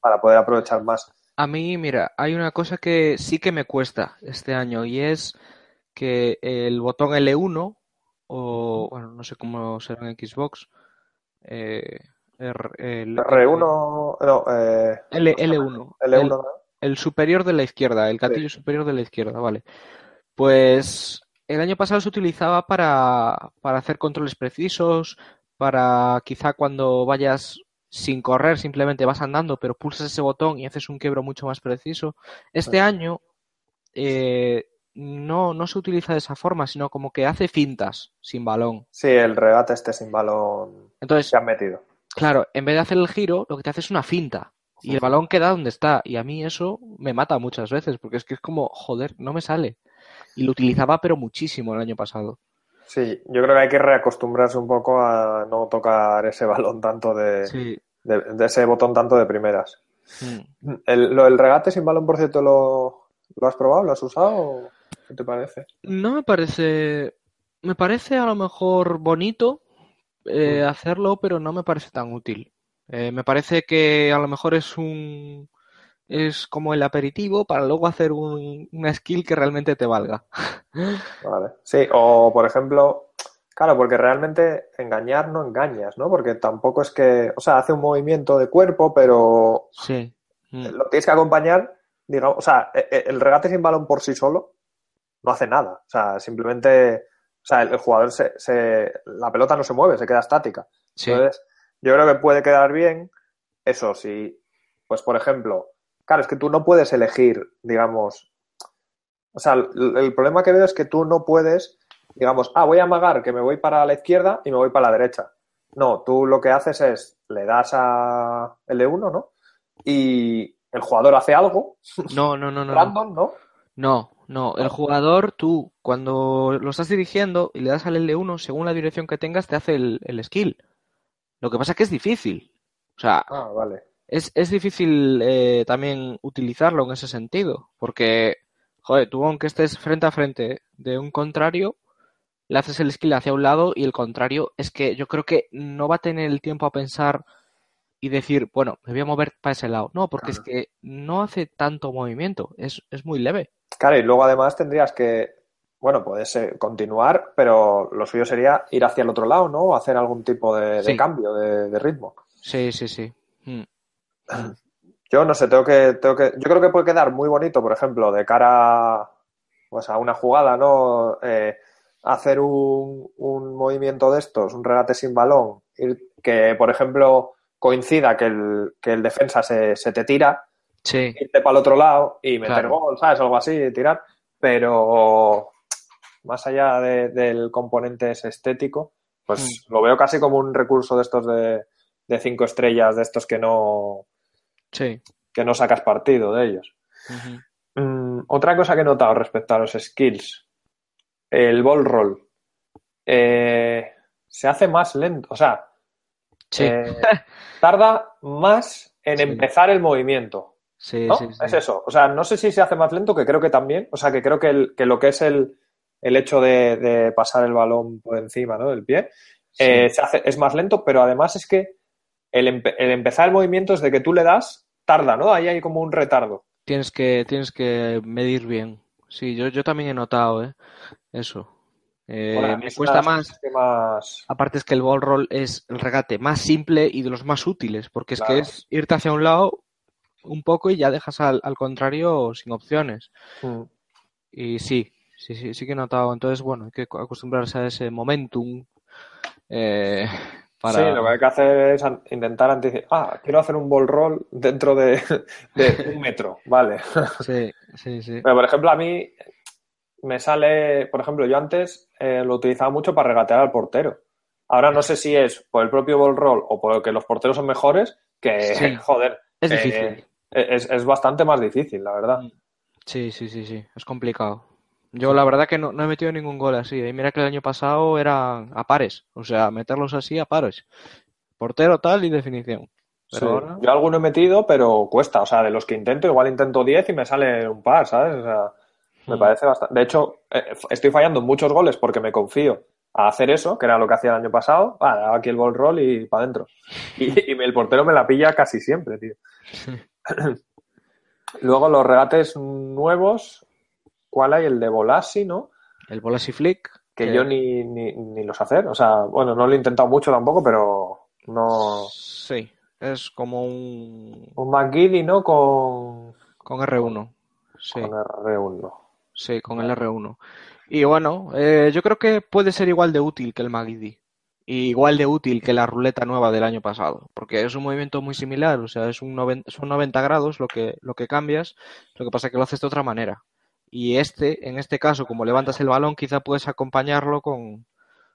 S1: para poder aprovechar más.
S2: A mí, mira, hay una cosa que sí que me cuesta este año y es que el botón L1 o, bueno, no sé cómo será en Xbox, eh, R- el-
S1: R1, no, eh,
S2: L, L1,
S1: L1,
S2: el-
S1: ¿no?
S2: El superior de la izquierda, el gatillo superior de la izquierda, vale. Pues el año pasado se utilizaba para, para hacer controles precisos, para quizá cuando vayas sin correr, simplemente vas andando, pero pulsas ese botón y haces un quiebro mucho más preciso. Este año eh, no, no se utiliza de esa forma, sino como que hace fintas sin balón.
S1: Sí, el regate este sin balón
S2: Entonces,
S1: se han metido.
S2: Claro, en vez de hacer el giro, lo que te hace es una finta. Y el balón queda donde está. Y a mí eso me mata muchas veces, porque es que es como, joder, no me sale. Y lo utilizaba, pero muchísimo el año pasado.
S1: Sí, yo creo que hay que reacostumbrarse un poco a no tocar ese balón tanto de,
S2: Sí.
S1: de, de ese botón tanto de primeras.
S2: Mm.
S1: El, lo del regate sin balón, por cierto, ¿lo, lo has probado? ¿Lo has usado? ¿Qué te parece?
S2: No me parece. Me parece a lo mejor bonito eh, hacerlo, pero no me parece tan útil. Eh, me parece que a lo mejor es un. es como el aperitivo para luego hacer un, una skill que realmente te valga.
S1: Vale. Sí, o por ejemplo, claro, porque realmente engañar no engañas, ¿no? Porque tampoco es que, o sea, hace un movimiento de cuerpo, pero
S2: Sí. Mm.
S1: lo tienes que acompañar, digamos, o sea, e- e- el regate sin balón por sí solo no hace nada. O sea, simplemente, o sea, el, el jugador se, se, la pelota no se mueve, se queda estática.
S2: Sí.
S1: Entonces, yo creo que puede quedar bien eso, si, pues por ejemplo, claro, es que tú no puedes elegir, digamos, o sea, el, el problema que veo es que tú no puedes, digamos, ah, voy a amagar que me voy para la izquierda y me voy para la derecha. No, tú lo que haces es, le das a L1, ¿no? Y el jugador hace algo,
S2: No, no, no, no. no.
S1: random, ¿no?
S2: No, no. El jugador, tú, cuando lo estás dirigiendo y le das al L1, según la dirección que tengas, te hace el, el skill. Lo que pasa es que es difícil. O sea,
S1: Ah, vale.
S2: es, es difícil eh, también utilizarlo en ese sentido. Porque, joder, tú aunque estés frente a frente de un contrario, le haces el skill hacia un lado y el contrario es que yo creo que no va a tener el tiempo a pensar y decir, bueno, me voy a mover para ese lado. No, porque es que no hace tanto movimiento, es, es muy leve.
S1: Claro, y luego además tendrías que, bueno, puedes eh, continuar, pero lo suyo sería ir hacia el otro lado, ¿no? O hacer algún tipo de, cambio de, de ritmo.
S2: Sí, sí, sí. Mm.
S1: Yo no sé, tengo que, tengo que, yo creo que puede quedar muy bonito, por ejemplo, de cara pues, a una jugada, ¿no? Eh, hacer un, un movimiento de estos, un regate sin balón, ir- que, por ejemplo, coincida que el, que el defensa se, se te tira,
S2: Sí,
S1: irte para el otro lado y meter
S2: Claro.
S1: gol, ¿sabes? Algo así, tirar. Pero más allá de- del componente ese estético, pues lo veo casi como un recurso de estos de, de cinco estrellas, de estos que no,
S2: sí.
S1: que no sacas partido de ellos. Mm, otra cosa que he notado respecto a los skills, el ball roll. Eh, se hace más lento, o sea,
S2: Sí,
S1: eh, tarda más en
S2: Sí.
S1: empezar el movimiento.
S2: sí,
S1: ¿no?
S2: sí, sí.
S1: Es eso. O sea, no sé si se hace más lento, que creo que también. O sea, que creo que, el- que lo que es el, el hecho de, de pasar el balón por encima ¿no? del pie
S2: Sí.
S1: eh, se hace, es más lento, pero además es que el, empe- el empezar el movimiento es de que tú le das, tarda, ¿no? Ahí hay como un retardo.
S2: Tienes que, tienes que medir bien. Sí, yo, yo también he notado, ¿eh? Eso. Eh, me
S1: es
S2: cuesta más. Aparte es que el ball roll es el regate más simple y de los más útiles, porque es que es irte hacia un lado un poco y ya dejas al, al contrario sin opciones.
S1: Mm.
S2: Y sí, sí, sí, sí que he notado. Entonces, bueno, hay que acostumbrarse a ese momentum eh, para...
S1: Sí, lo que hay que hacer es intentar anticipar. Ah, quiero hacer un ball roll dentro de, de un metro. Vale.
S2: Sí, sí, sí.
S1: Pero, por ejemplo, a mí me sale, por ejemplo, yo antes eh, lo utilizaba mucho para regatear al portero. Ahora no sé si es por el propio ball roll o porque los porteros son mejores, que,
S2: Sí.
S1: joder,
S2: Es
S1: eh,
S2: difícil.
S1: es, es bastante más difícil, la verdad.
S2: Sí, sí, sí, sí. Es complicado. Yo la verdad que no, no he metido ningún gol así. Y mira que el año pasado eran a pares. O sea, meterlos así a pares. Portero tal y definición. Pero
S1: Sí.
S2: ahora...
S1: Yo alguno he metido, pero cuesta. O sea, de los que intento, igual intento 10 y me sale un par, ¿sabes? O sea, me
S2: Mm.
S1: parece bastante. De hecho, eh, estoy fallando en muchos goles porque me confío a hacer eso, que era lo que hacía el año pasado. Ah, daba aquí el ball roll y para adentro. Y, el portero me la pilla casi siempre, tío. Luego los regates nuevos, ¿cuál hay? El de Bolasi, ¿no?
S2: El Bolasi Flick.
S1: Que
S2: que-
S1: yo ni, ni, ni los hacer. O sea, bueno, no lo he intentado mucho tampoco, pero no.
S2: Sí, es como un...
S1: Un McGiddy, ¿no? Con,
S2: con R1. Sí,
S1: con R1.
S2: sí, con el R1. Y bueno, eh, yo creo que puede ser igual de útil que el Magidi. Y igual de útil que la ruleta nueva del año pasado. Porque es un movimiento muy similar. O sea, es un noven- son 90 grados lo que, lo que cambias. Lo que pasa es que lo haces de otra manera. Y este, en este caso, como levantas el balón, quizá puedes acompañarlo con,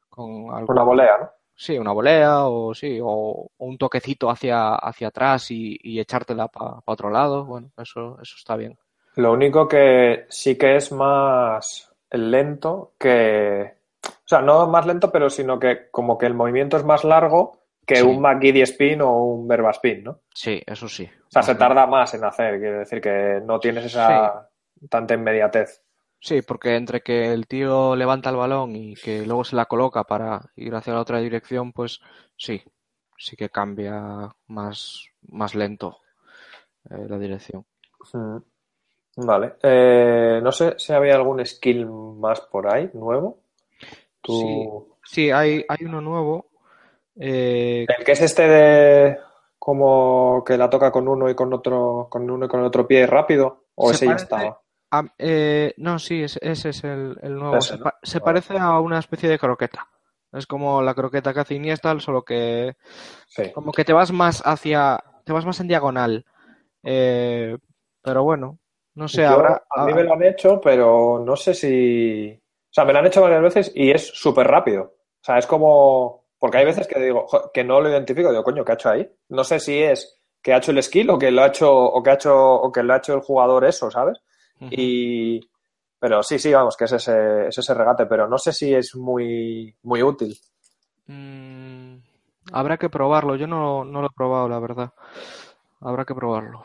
S2: con algo.
S1: Una volea, ¿no?
S2: Sí, una volea o sí, o, o un toquecito hacia, hacia atrás y, y echártela para otro lado. Bueno, eso, eso está bien.
S1: Lo único que sí que es más lento que. O sea, no más lento, pero sino que como que el movimiento es más largo que
S2: Sí.
S1: un McGiddy spin o un Verba spin, ¿no? O
S2: Sí, eso sí.
S1: sea, se tarda más en hacer, quiere decir que no tienes esa tanta inmediatez.
S2: Sí, porque entre que el tío levanta el balón y que luego se la coloca para ir hacia la otra dirección, pues sí, sí que cambia más, más lento eh, la dirección.
S1: Mm. Vale. Eh, no sé si había algún skill más por ahí, nuevo. Tú...
S2: Sí, sí hay, hay uno nuevo. eh,
S1: El que es este de como que la toca con uno y con otro, con uno y con el otro pie rápido, o
S2: Se
S1: ese ya estaba.
S2: A- eh, no, sí, ese, ese es el, el nuevo.
S1: Ese,
S2: se parece a una especie de croqueta. Es como la croqueta que hace Iniesta, solo que
S1: Sí.
S2: como que te vas más hacia, te vas más en diagonal. Eh, pero bueno, no sé,
S1: Yo-
S2: habrá,
S1: a mí me lo han hecho, pero no sé si. O sea, me lo han hecho varias veces y es súper rápido. O sea, es como. Porque hay veces que digo, "Jo, que no lo identifico, digo, coño, ¿qué ha hecho ahí? No sé si es que ha hecho el skill o que lo ha hecho, o que ha hecho, o que lo ha hecho el jugador eso, ¿sabes? Y. Pero sí, sí, vamos, que es ese, es ese regate, pero no sé si es muy, muy útil.
S2: Mm, habrá que probarlo. Yo no, no lo he probado, la verdad. Habrá que probarlo.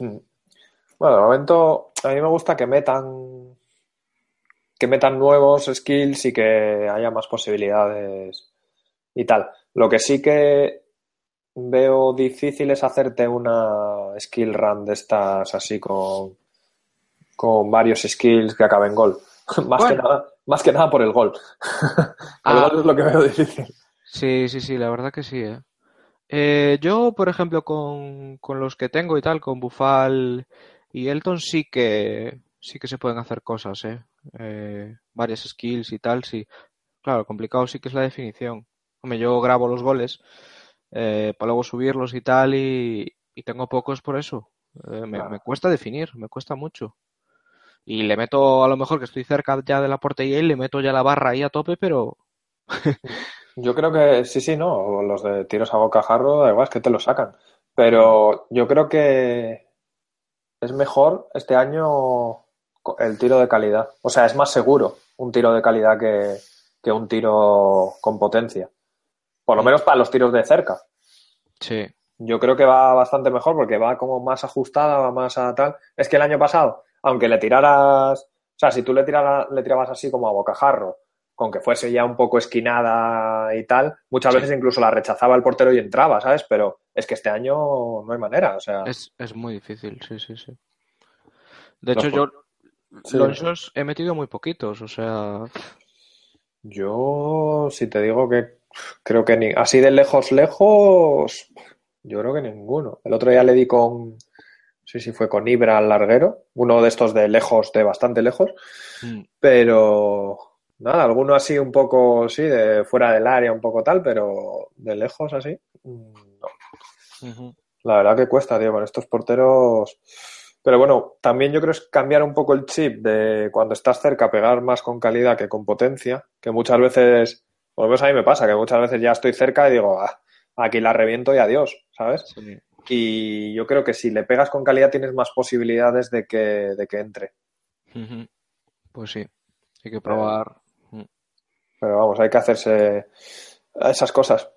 S1: Mm. Bueno, de momento a mí me gusta que metan que metan nuevos skills y que haya más posibilidades y tal. Lo que sí que veo difícil es hacerte una skill run de estas así con, con varios skills que acaben gol. Más que nada, más que nada por el gol. El
S2: Ah.
S1: gol es lo que veo difícil.
S2: Sí, sí, sí, la verdad que sí, ¿eh? Eh, yo, por ejemplo, con, con los que tengo y tal, con Bufal y Elton, sí que sí que se pueden hacer cosas, ¿eh? Eh, varias skills y tal, sí. Claro, complicado sí que es la definición. Hombre, yo grabo los goles eh, para luego subirlos y tal, y, y tengo pocos por eso. Eh, me,
S1: Claro.
S2: me cuesta definir, me cuesta mucho. Y le meto, a lo mejor que estoy cerca ya de la portería y le meto ya la barra ahí a tope, pero
S1: Yo creo que sí, sí, no. Los de tiros a bocajarro, da igual, es que te lo sacan. Pero yo creo que es mejor este año el tiro de calidad. O sea, es más seguro un tiro de calidad que, que un tiro con potencia. Por lo menos para los tiros de cerca.
S2: sí.
S1: Yo creo que va bastante mejor porque va como más ajustada, va más a tal. Es que el año pasado, aunque le tiraras, o sea, si tú le, tirara- le tirabas así como a bocajarro, con que fuese ya un poco esquinada y tal, muchas
S2: Sí.
S1: veces incluso la rechazaba el portero y entraba, ¿sabes? Pero es que este año no hay manera, o sea,
S2: Es, es muy difícil, sí, sí, sí. De
S1: Los
S2: hecho, yo
S1: Sí.
S2: lonchos he metido muy poquitos, o sea,
S1: yo si te digo que creo que ni así de lejos, lejos, yo creo que ninguno. El otro día le di con, sé si fue con Ibra al larguero, uno de estos de lejos, de bastante lejos.
S2: mm,
S1: Pero nada, alguno así un poco, sí, de fuera del área, un poco tal, pero de lejos así, mm, no. La verdad que cuesta, tío, con estos porteros. Pero bueno, también yo creo es cambiar un poco el chip de cuando estás cerca, pegar más con calidad que con potencia, que muchas veces, por lo menos a mí me pasa, que muchas veces ya estoy cerca y digo, "Ah, aquí la reviento y adiós, ¿sabes?
S2: Sí.
S1: Y yo creo que si le pegas con calidad tienes más posibilidades de que, de que entre.
S2: Pues sí, hay que probar.
S1: Pero vamos, hay que hacerse esas cosas.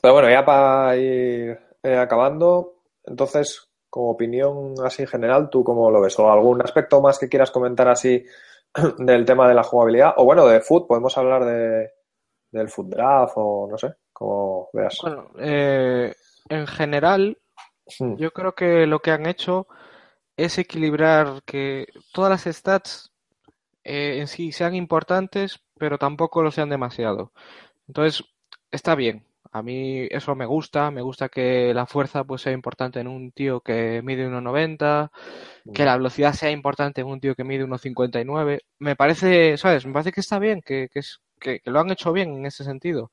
S1: Pero bueno, ya para ir eh, acabando, entonces, como opinión así general, ¿tú cómo lo ves? ¿O algún aspecto más que quieras comentar así del tema de la jugabilidad? O bueno, de foot, podemos hablar de, del foot draft o no sé, como veas.
S2: Bueno, eh, en general, Yo creo que lo que han hecho es equilibrar que todas las stats eh, en sí sean importantes, pero tampoco lo sean demasiado. Entonces, está bien. A mí eso me gusta, me gusta que la fuerza pues sea importante en un tío que mide 1,90, que la velocidad sea importante en un tío que mide 1,59. Me parece, ¿sabes? Me parece que está bien, que, que, es, que, que lo han hecho bien en ese sentido.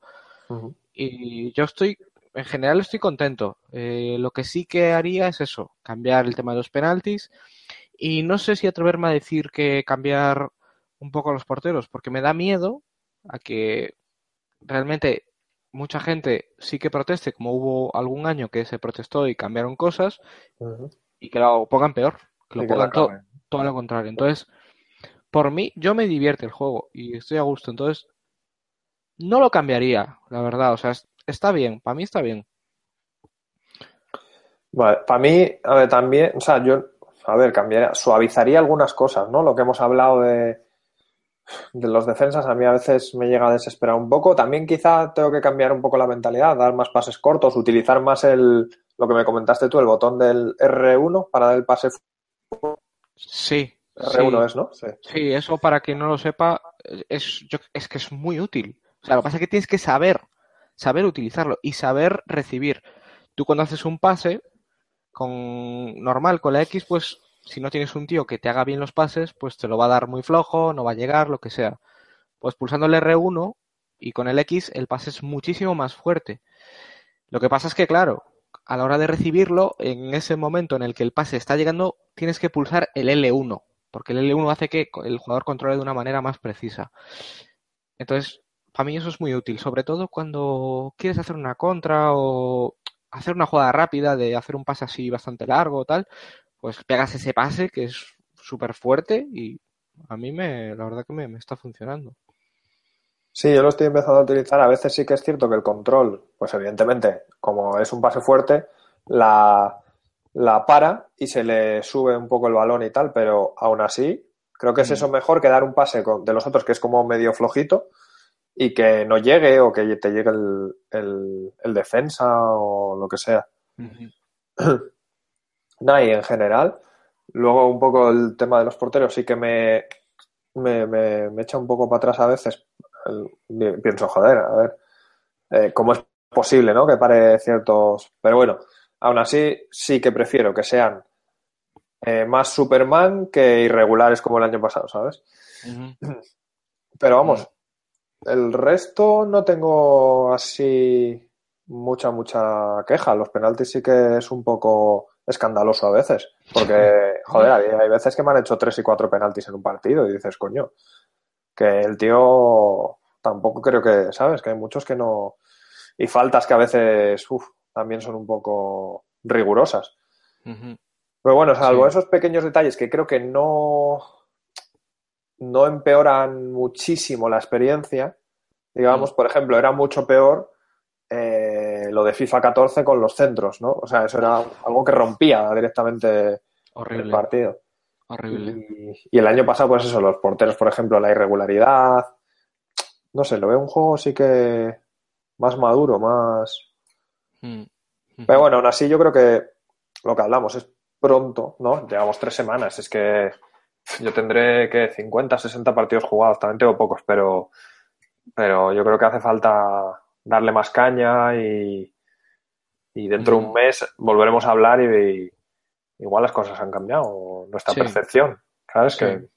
S2: Y yo estoy, en general estoy contento. Eh, lo que sí que haría es eso, cambiar el tema de los penaltis. Y no sé si atreverme a decir que cambiar un poco a los porteros, porque me da miedo a que realmente mucha gente sí que proteste, como hubo algún año que se protestó y cambiaron cosas, y que lo pongan peor, que lo
S1: que
S2: pongan to- todo lo contrario. Entonces, por mí, yo me divierte el juego y estoy a gusto. Entonces, no lo cambiaría, la verdad. O sea, es- está bien, para mí está bien.
S1: Vale, para mí, a ver, también, o sea, yo, a ver, cambiaría, suavizaría algunas cosas, ¿no? Lo que hemos hablado de, de los defensas, a mí a veces me llega a desesperar un poco. También quizá tengo que cambiar un poco la mentalidad, dar más pases cortos, utilizar más el, lo que me comentaste tú, el botón del R1 para dar el pase
S2: Sí.
S1: R1 es, ¿no?
S2: Sí. sí. eso para quien no lo sepa, es, es que es muy útil. O sea, lo que pasa es que tienes que saber, saber utilizarlo y saber recibir. Tú cuando haces un pase con normal, con la X, pues si no tienes un tío que te haga bien los pases, pues te lo va a dar muy flojo, no va a llegar, lo que sea. Pues pulsando el R1 y con el X el pase es muchísimo más fuerte. Lo que pasa es que, claro, a la hora de recibirlo, en ese momento en el que el pase está llegando, tienes que pulsar el L1, porque el L1 hace que el jugador controle de una manera más precisa. Entonces, para mí eso es muy útil, sobre todo cuando quieres hacer una contra o hacer una jugada rápida de hacer un pase así bastante largo o tal, pues pegas ese pase que es súper fuerte y a mí me, la verdad que me, está funcionando.
S1: Sí, yo lo estoy empezando a utilizar. A veces sí que es cierto que el control, pues evidentemente, como es un pase fuerte, la, la para y se le sube un poco el balón y tal, pero aún así, creo que es eso mejor que dar un pase de los otros que es como medio flojito y que no llegue o que te llegue el, el, defensa o lo que sea. Nah, y en general, luego un poco el tema de los porteros sí que me, me, me, echa un poco para atrás a veces. pienso, joder, a ver, eh, ¿cómo es posible, no? Que pare ciertos... Pero bueno, aún así sí que prefiero que sean eh, más Superman que irregulares como el año pasado, ¿sabes? Pero vamos, el resto no tengo así mucha, mucha queja. Los penaltis sí que es un poco escandaloso a veces. Porque, joder, hay, veces que me han hecho tres y cuatro penaltis en un partido y dices, coño, que el tío tampoco creo que, ¿sabes? Que hay muchos que no. Y faltas que a veces, uff, también son un poco rigurosas. Pero bueno, salvo esos pequeños detalles que creo que no, no empeoran muchísimo la experiencia, digamos, mm. por ejemplo, era mucho peor eh, lo de FIFA 14 con los centros, ¿no? O sea, eso era algo que rompía directamente el partido.
S2: Horrible.
S1: Y, el año pasado, pues eso, los porteros, por ejemplo, la irregularidad. No sé, lo veo un juego sí que más maduro, más. Mm. Pero bueno, aún así yo creo que lo que hablamos es pronto, ¿no? Llevamos tres semanas, es que yo tendré que 50, 60 partidos jugados, también tengo pocos, pero, pero yo creo que hace falta darle más caña y, y dentro de un mes volveremos a hablar y, igual las cosas han cambiado, nuestra percepción, ¿sabes? Que...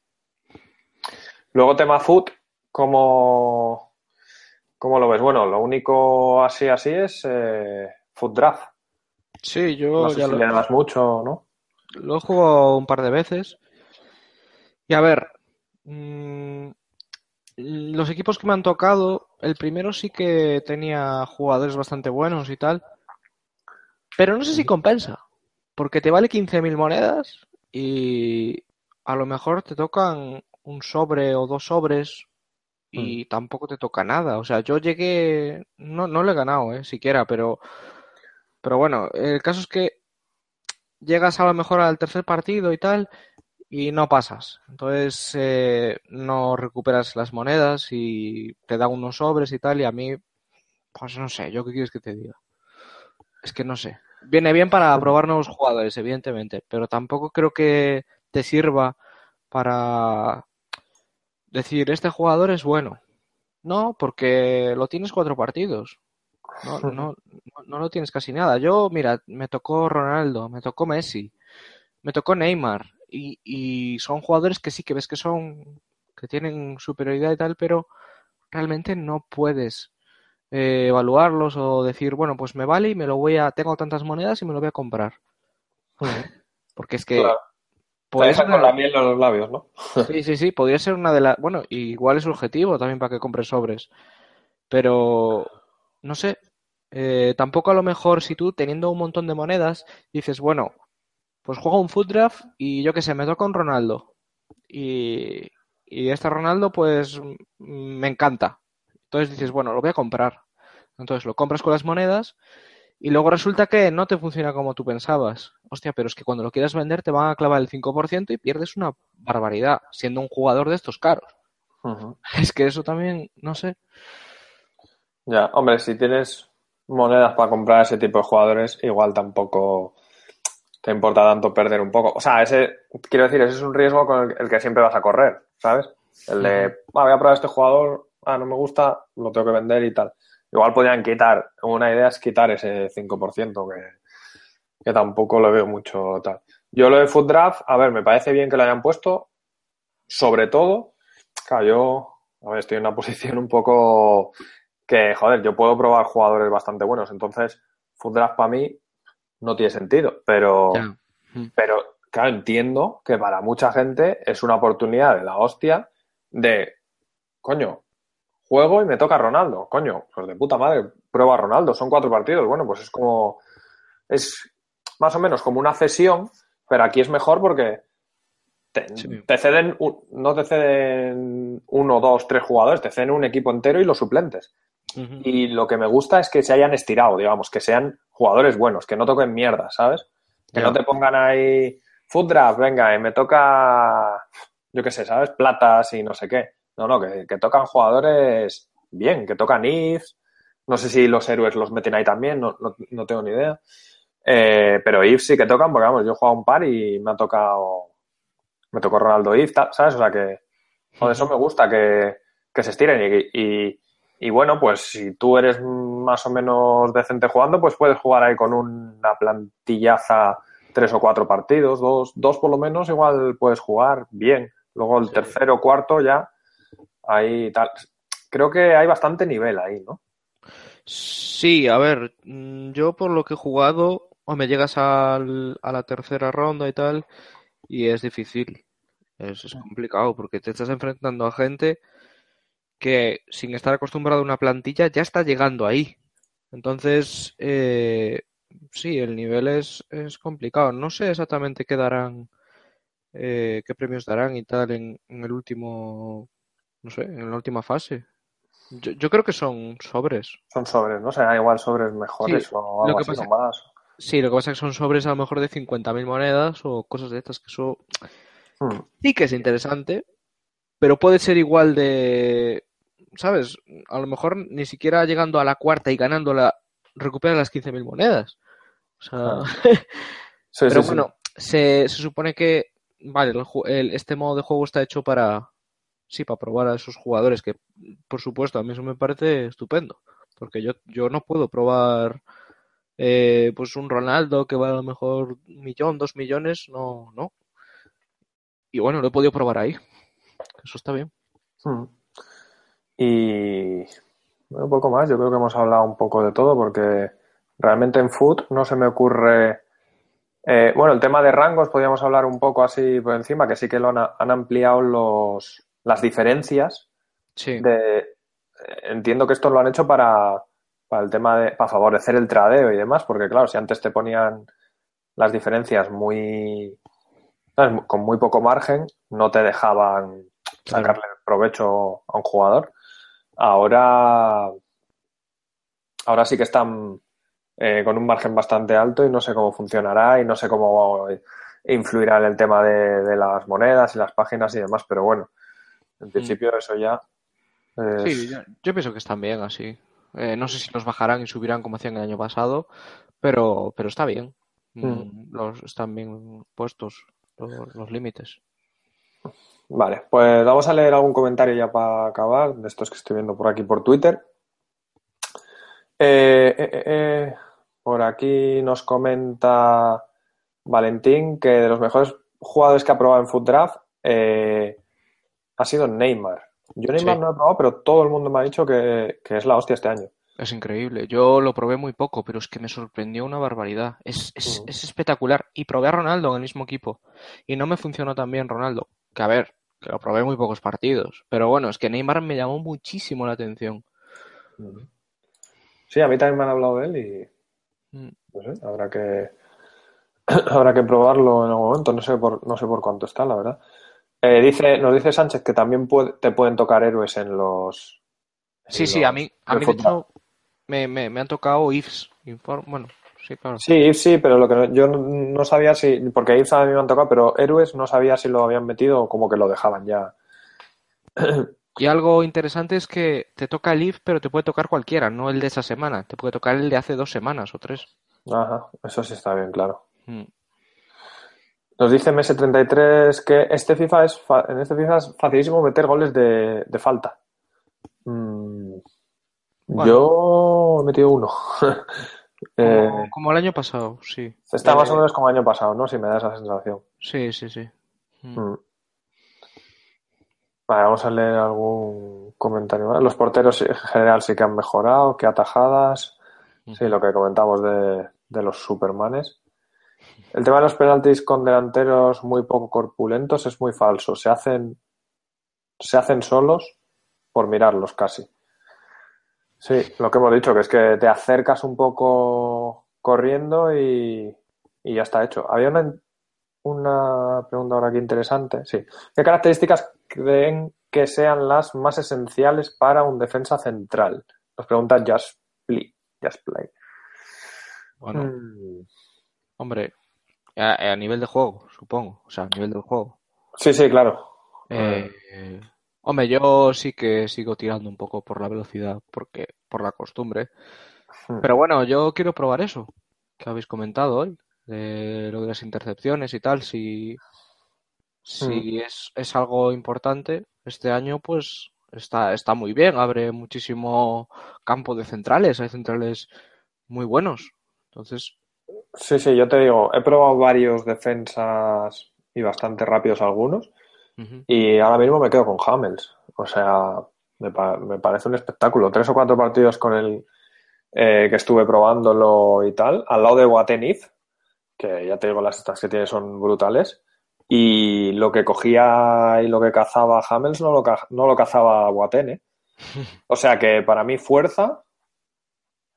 S1: Luego tema foot, ¿cómo, ¿cómo lo ves? Bueno, lo único así así es eh, foot draft.
S2: Sí, yo
S1: ya lo... le das mucho, ¿no?
S2: Lo he jugado un par de veces. Y a ver, mmm, los equipos que me han tocado, el primero sí que tenía jugadores bastante buenos y tal, pero no sé si compensa, porque te vale 15.000 monedas y a lo mejor te tocan un sobre o dos sobres y mm. tampoco te toca nada. O sea, yo llegué, no, no le he ganado, eh, siquiera, pero, pero bueno, el caso es que llegas a lo mejor al tercer partido y tal y no pasas. Entonces eh, no recuperas las monedas y te da unos sobres y tal. Y a mí, pues no sé, ¿yo qué quieres que te diga? Es que no sé. Viene bien para probar nuevos jugadores, evidentemente, pero tampoco creo que te sirva para decir, este jugador es bueno. No, porque lo tienes cuatro partidos. No, no, no, no lo tienes casi nada. Yo, mira, me tocó Ronaldo, me tocó Messi, me tocó Neymar, y, son jugadores que sí que ves que son que tienen superioridad y tal, pero realmente no puedes eh, evaluarlos o decir, bueno, pues me vale y me lo voy a, tengo tantas monedas y me lo voy a comprar. Porque es que
S1: claro. con la miel en los labios, ¿no?
S2: sí, sí, sí, podría ser una de las, bueno, igual es objetivo también para que compres sobres, pero no sé, eh, tampoco a lo mejor si tú teniendo un montón de monedas dices, bueno, pues juego un foot draft y yo qué sé, me toca un Ronaldo. Y, y este Ronaldo, pues me encanta. Entonces dices, bueno, lo voy a comprar. Entonces lo compras con las monedas y luego resulta que no te funciona como tú pensabas. Hostia, pero es que cuando lo quieras vender te van a clavar el 5% y pierdes una barbaridad, siendo un jugador de estos caros. Es que eso también, no sé.
S1: Ya, hombre, si tienes monedas para comprar ese tipo de jugadores, igual tampoco te importa tanto perder un poco. O sea, ese, quiero decir, ese es un riesgo con el, que siempre vas a correr, ¿sabes? El de, ah, voy a probar este jugador, ah, no me gusta, lo tengo que vender y tal. Igual podrían quitar, una idea es quitar ese 5%, que, que tampoco lo veo mucho tal. Yo lo de Food Draft, a ver, me parece bien que lo hayan puesto, sobre todo, claro, yo a ver, estoy en una posición un poco que, joder, yo puedo probar jugadores bastante buenos, entonces Food Draft para mí no tiene sentido, pero, pero claro, entiendo que para mucha gente es una oportunidad de la hostia de, coño, juego y me toca Ronaldo, coño, pues de puta madre, prueba a Ronaldo, son cuatro partidos, bueno, pues es como, es más o menos como una cesión, pero aquí es mejor porque te, ceden, no te ceden uno, dos, tres jugadores, te ceden un equipo entero y los suplentes. Y lo que me gusta es que se hayan estirado, digamos, que sean jugadores buenos, que no toquen mierda, ¿sabes? Que no te pongan ahí food draft, venga, y me toca, yo qué sé, ¿sabes? Platas y no sé qué. No, no, que, tocan jugadores bien, que tocan IFs. No sé si los héroes los meten ahí también, no, no, tengo ni idea. Eh, pero IFs sí que tocan, porque vamos, yo he jugado un par y me ha tocado me tocó Ronaldo If, ¿sabes? O sea que, por eso me gusta que, se estiren y, y, bueno, pues si tú eres más o menos decente jugando, pues puedes jugar ahí con una plantillaza tres o cuatro partidos, dos, dos por lo menos, igual puedes jugar bien. Luego el tercero o cuarto ya, ahí tal. Creo que hay bastante nivel ahí, ¿no?
S2: Sí, a ver, mm, yo por lo que he jugado, o me llegas a la tercera ronda y tal, y es difícil. Es, es, complicado porque te estás enfrentando a gente que sin estar acostumbrado a una plantilla ya está llegando ahí. Entonces, eh, sí, el nivel es, es complicado. No sé exactamente qué darán, eh, qué premios darán y tal en, el último, no sé, en la última fase. Yo, yo creo que son sobres.
S1: Son sobres, no sé, igual sobres mejores o algo así, más.
S2: Sí, lo que pasa es que son sobres a lo mejor de 50.000 monedas o cosas de estas que eso hmm. sí que es interesante, pero puede ser igual de, ¿sabes? A lo mejor ni siquiera llegando a la cuarta y ganándola recupera las 15.000 monedas. O sea, ah. pero bueno, Se, se, supone que, vale, el, este modo de juego está hecho para, sí, para probar a esos jugadores que, por supuesto, a mí eso me parece estupendo, porque yo, yo no puedo probar eh, pues un Ronaldo que va a lo mejor un millón, dos millones, no, no. Y bueno, lo he podido probar ahí. Eso está bien. Hmm.
S1: Y un poco más, yo creo que hemos hablado un poco de todo porque realmente en Food no se me ocurre... Eh, bueno, el tema de rangos podríamos hablar un poco así por encima, que sí que lo han, han ampliado los, las diferencias.
S2: Sí.
S1: De, entiendo que esto lo han hecho para, para el tema de, para favorecer el tradeo y demás, porque claro, si antes te ponían las diferencias muy, con muy poco margen, no te dejaban sacarle provecho a un jugador. Ahora, ahora sí que están eh, con un margen bastante alto y no sé cómo funcionará y no sé cómo influirá en el tema de, las monedas y las páginas y demás, pero bueno, en mm. principio eso ya.
S2: Sí, yo, pienso que están bien así. Eh, no sé si los bajarán y subirán como hacían el año pasado, pero, pero está bien. Mm, mm. Los, están bien puestos los, límites.
S1: Vale, pues vamos a leer algún comentario ya para acabar, de estos que estoy viendo por aquí por Twitter. Eh, eh, por aquí nos comenta Valentín que de los mejores jugadores que ha probado en Foot Draft ha sido Neymar. Yo Neymar no he probado, pero todo el mundo me ha dicho que, es la hostia este año.
S2: Es increíble. Yo lo probé muy poco, pero es que me sorprendió una barbaridad. Es, es, es, espectacular. Y probé a Ronaldo en el mismo equipo. Y no me funcionó tan bien Ronaldo. Que a ver, que lo probé muy pocos partidos. Pero bueno, es que Neymar me llamó muchísimo la atención.
S1: Sí, a mí también me han hablado de él y. Mm. No sé, habrá que. habrá que probarlo en algún momento. No sé por, no sé por cuánto está, la verdad. Eh, dice, nos dice Sánchez que también te pueden tocar héroes en los.
S2: sí, sí, a mí, a mí de hecho me, me, han tocado IFs. bueno, sí, claro.
S1: Sí, pero lo que yo no, sabía si. Porque IFs a mí me han tocado, pero héroes no sabía si lo habían metido o como que lo dejaban ya.
S2: Y algo interesante es que te toca el IF, pero te puede tocar cualquiera, no el de esa semana. Te puede tocar el de hace dos semanas o tres.
S1: Ajá, eso sí está bien, claro. Mm. Nos dice MS33 que este FIFA es en este FIFA es facilísimo meter goles de, falta. Mm, yo he metido uno.
S2: Eh, como, el año pasado, sí.
S1: Está más o menos como el año pasado, ¿no? Si me da esa sensación.
S2: Sí, sí, sí. Mm.
S1: Mm. Vale, vamos a leer algún comentario más. Los porteros en general sí que han mejorado, que atajadas. Sí, lo que comentamos de, de los supermanes. El tema de los penaltis con delanteros muy poco corpulentos es muy falso. Se hacen, se hacen solos por mirarlos casi. Sí, lo que hemos dicho, que es que te acercas un poco corriendo y, ya está hecho. Había una, una pregunta ahora aquí interesante. Sí. ¿Qué características creen que sean las más esenciales para un defensa central? Nos pregunta Just Play. Just Play.
S2: Bueno, mm. hombre, a, nivel de juego, supongo. O sea, a nivel del juego.
S1: Sí, sí, claro.
S2: Eh, hombre, yo sí que sigo tirando un poco por la velocidad, porque por la costumbre. Hmm. Pero bueno, yo quiero probar eso que habéis comentado hoy, de lo de las intercepciones y tal. Si, si hmm. es, es algo importante este año, pues está, está muy bien. Abre muchísimo campo de centrales. Hay centrales muy buenos. Entonces,
S1: Sí, sí, yo te digo, he probado varios defensas y bastante rápidos algunos. Y ahora mismo me quedo con Hamels. O sea, me, parece un espectáculo. Tres o cuatro partidos con el eh, que estuve probándolo y tal, al lado de Watenif, que ya te digo, las estas que tiene son brutales. Y lo que cogía y lo que cazaba Hamels no lo, no lo cazaba Watene. O sea que para mí fuerza,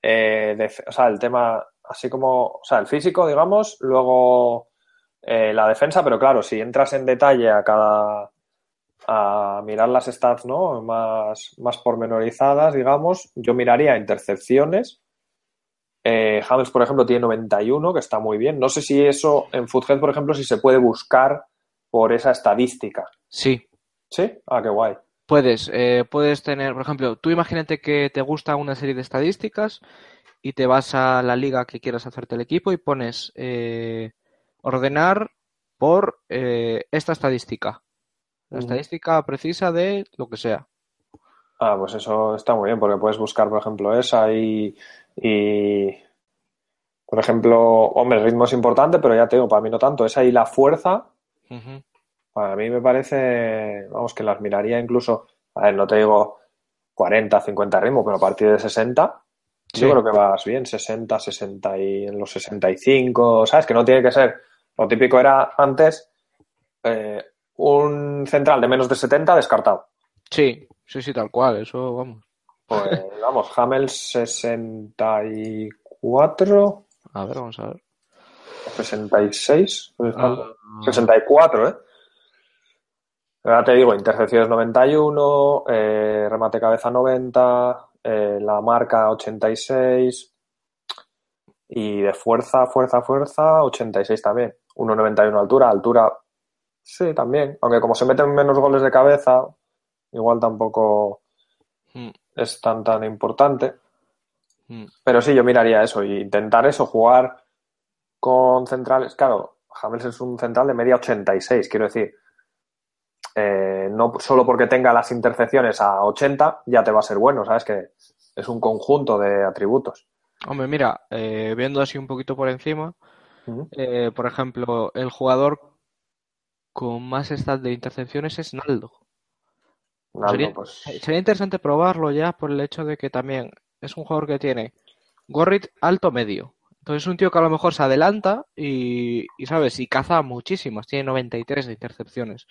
S1: eh, o sea, el tema así como, o sea, el físico, digamos, luego eh, la defensa, pero claro, si entras en detalle a cada, a mirar las stats, ¿no? Más, más pormenorizadas, digamos, yo miraría intercepciones. Eh, por ejemplo, tiene 91, que está muy bien. No sé si eso en Foothead, por ejemplo, si se puede buscar por esa estadística.
S2: Sí.
S1: ¿Sí? Ah, qué guay.
S2: Puedes, eh, puedes tener, por ejemplo, tú imagínate que te gusta una serie de estadísticas y te vas a la liga que quieras hacerte el equipo y pones eh, ordenar por eh, esta estadística. La estadística precisa de lo que sea.
S1: Ah, pues eso está muy bien, porque puedes buscar, por ejemplo, esa y, y por ejemplo, hombre, el ritmo es importante, pero ya te digo, para mí no tanto. Esa y la fuerza, para mí me parece, vamos, que las miraría incluso, a ver, no te digo 40, 50 ritmo, pero a partir de 60, yo creo que vas bien, 60, 60 y en los 65, ¿sabes? Que no tiene que ser. Lo típico era antes eh, un central de menos de 70 descartado.
S2: Sí, sí, sí, tal cual, eso vamos.
S1: Pues vamos, Hamel 64.
S2: A ver, vamos a ver.
S1: 66. 64, pues ¿eh? Ahora te digo, intercepciones 91, eh, remate cabeza 90, eh, la marca 86 y de fuerza, fuerza, fuerza 86 también. 1,91 altura, altura sí también, aunque como se meten menos goles de cabeza, igual tampoco hmm. es tan tan importante. Hmm. Pero sí, yo miraría eso y intentar eso, jugar con centrales. Claro, James es un central de media 86, quiero decir. Eh, no solo porque tenga las intercepciones a 80 ya te va a ser bueno, ¿sabes? Que es un conjunto de atributos.
S2: Hombre, mira, eh, viendo así un poquito por encima, eh, por ejemplo, el jugador con más stats de intercepciones es Naldo. sería, pues... sería, interesante probarlo ya por el hecho de que también es un jugador que tiene Gorrit alto medio. Entonces es un tío que a lo mejor se adelanta y, y ¿sabes? Y caza muchísimas. Tiene 93 de intercepciones.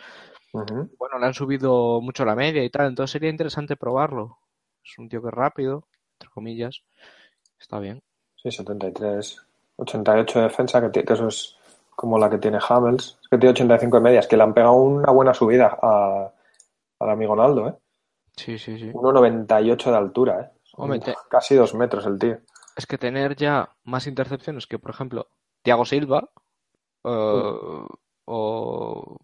S2: Bueno, le han subido mucho la media y tal, entonces sería interesante probarlo. Es un tío que es rápido, entre comillas. Está bien.
S1: Sí, 73. 88 de defensa, que, eso es como la que tiene Hamels. Es que tiene 85 de medias, que le han pegado una buena subida a, al amigo Naldo, ¿eh?
S2: Sí, sí, sí.
S1: 1,98 de altura, ¿eh? Casi dos metros el tío.
S2: Es que tener ya más intercepciones que, por ejemplo, Thiago Silva, uh, o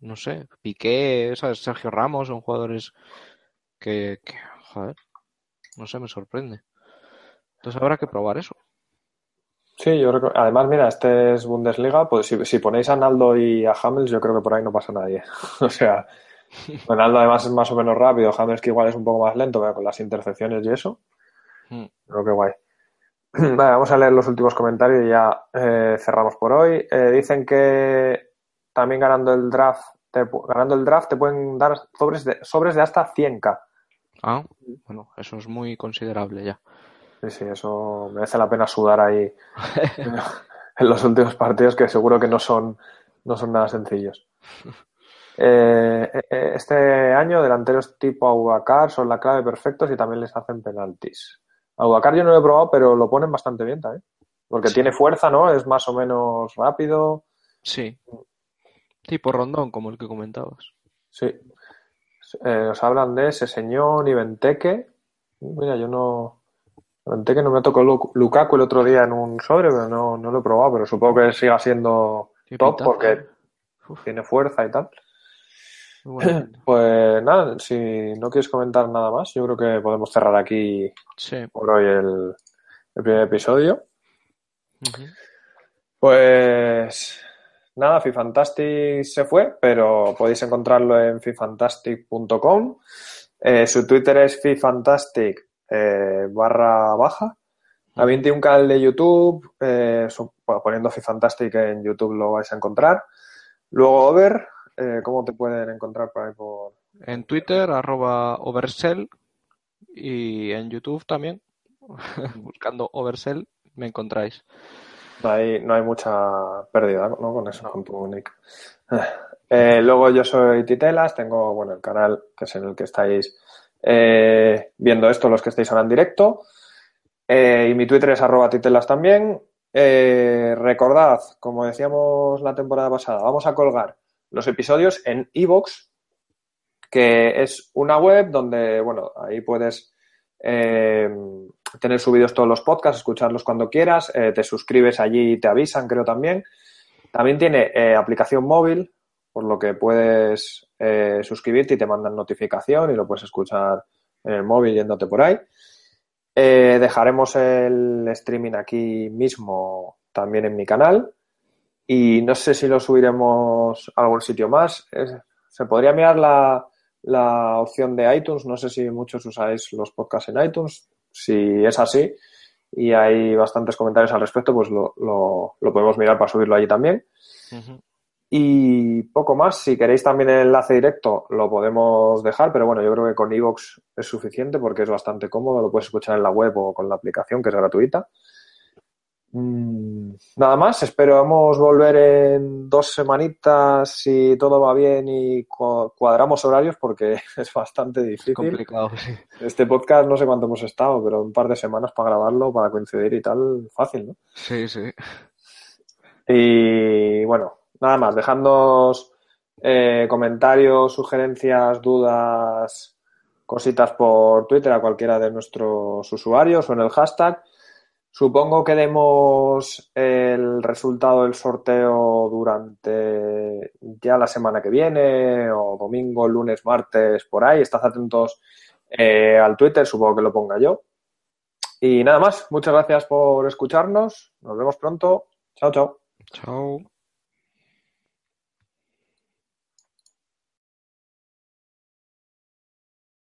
S2: no sé, Piqué, Sergio Ramos, son jugadores que, joder, no sé, me sorprende. Entonces habrá que probar eso.
S1: Sí, yo creo que, además, mira, este es Bundesliga, pues si, si ponéis a Naldo y a Hamels, yo creo que por ahí no pasa nadie. o sea, Naldo además es más o menos rápido, Hamels que igual es un poco más lento, pero con las intercepciones y eso,
S2: Mm.
S1: creo que guay. Vale, vamos a leer los últimos comentarios y ya eh, cerramos por hoy. Eh, dicen que también ganando el draft, te ganando el draft te pueden dar sobres de, sobres de hasta 100k.
S2: Ah, bueno, eso es muy considerable ya.
S1: Sí, sí, eso merece la pena sudar ahí en los últimos partidos que seguro que no son, no son nada sencillos. Eh, eh, este año delanteros tipo Aubakar son la clave perfectos y también les hacen penaltis. Aubakar yo no lo he probado, pero lo ponen bastante bien también. Porque
S2: Sí.
S1: tiene fuerza, ¿no? Es más o menos rápido.
S2: Sí. Tipo rondón, como el que comentabas.
S1: Sí. Eh, nos hablan de Seseñón y Venteque. Mira, yo no. Venteque no me tocó Lu- Lukaku el otro día en un sobre, pero no, no lo he probado. Pero supongo que siga siendo top porque
S2: ¿eh?
S1: Tiene fuerza y tal. Pues nada, si no quieres comentar nada más, yo creo que podemos cerrar aquí
S2: Sí.
S1: por hoy el, el primer episodio. Pues nada, Fifantastic se fue, pero podéis encontrarlo en fifantastic.com. Eh, su Twitter es fifantastic eh, barra baja. También tiene un canal de YouTube, eh, bueno, poniendo Fifantastic en YouTube lo vais a encontrar. Luego Over, eh, ¿cómo te pueden encontrar por ahí? Por...
S2: En Twitter, arroba Oversell. Y en YouTube también. Buscando Oversell, me encontráis.
S1: No hay, no hay mucha pérdida, ¿no? Con eso, con tu nick. Eh, luego yo soy Titelas, tengo, bueno, el canal que es en el que estáis eh, viendo esto, los que estáis ahora en directo. Eh, y mi Twitter es arroba titelas también. Eh, recordad, como decíamos la temporada pasada, vamos a colgar los episodios en iVoox, que es una web donde, bueno, ahí puedes tener subidos todos los podcasts, escucharlos cuando quieras, te suscribes allí y te avisan, creo también. También tiene aplicación móvil, por lo que puedes eh, suscribirte y te mandan notificación y lo puedes escuchar en el móvil yéndote por ahí. Eh, dejaremos el streaming aquí mismo también en mi canal y no sé si lo subiremos a algún sitio más. Se podría mirar la, la opción de iTunes. No sé si muchos usáis los podcasts en iTunes. Si es así y hay bastantes comentarios al respecto, pues lo, lo- podemos mirar para subirlo allí también. Y poco más. Si queréis también el enlace directo, lo podemos dejar, pero bueno, yo creo que con iVoox es suficiente porque es bastante cómodo. Lo puedes escuchar en la web o con la aplicación, que es gratuita. Mm, Nada más, esperamos volver en dos semanitas si todo va bien y cu- cuadramos horarios porque es bastante
S2: Es
S1: difícil.
S2: complicado, sí.
S1: Este podcast no sé cuánto hemos estado, pero un par de semanas para grabarlo, para coincidir y tal, fácil, ¿no?
S2: Sí, sí.
S1: Y bueno, nada más, dejadnos eh, comentarios, sugerencias, dudas, cositas por Twitter a cualquiera de nuestros usuarios o en el hashtag. Supongo que demos el resultado del sorteo durante ya la semana que viene, o domingo, lunes, martes, por ahí. Estad atentos eh, al Twitter, supongo que lo ponga yo. Y nada más, muchas gracias por escucharnos. Nos vemos pronto. Chao, chao.
S2: Chao.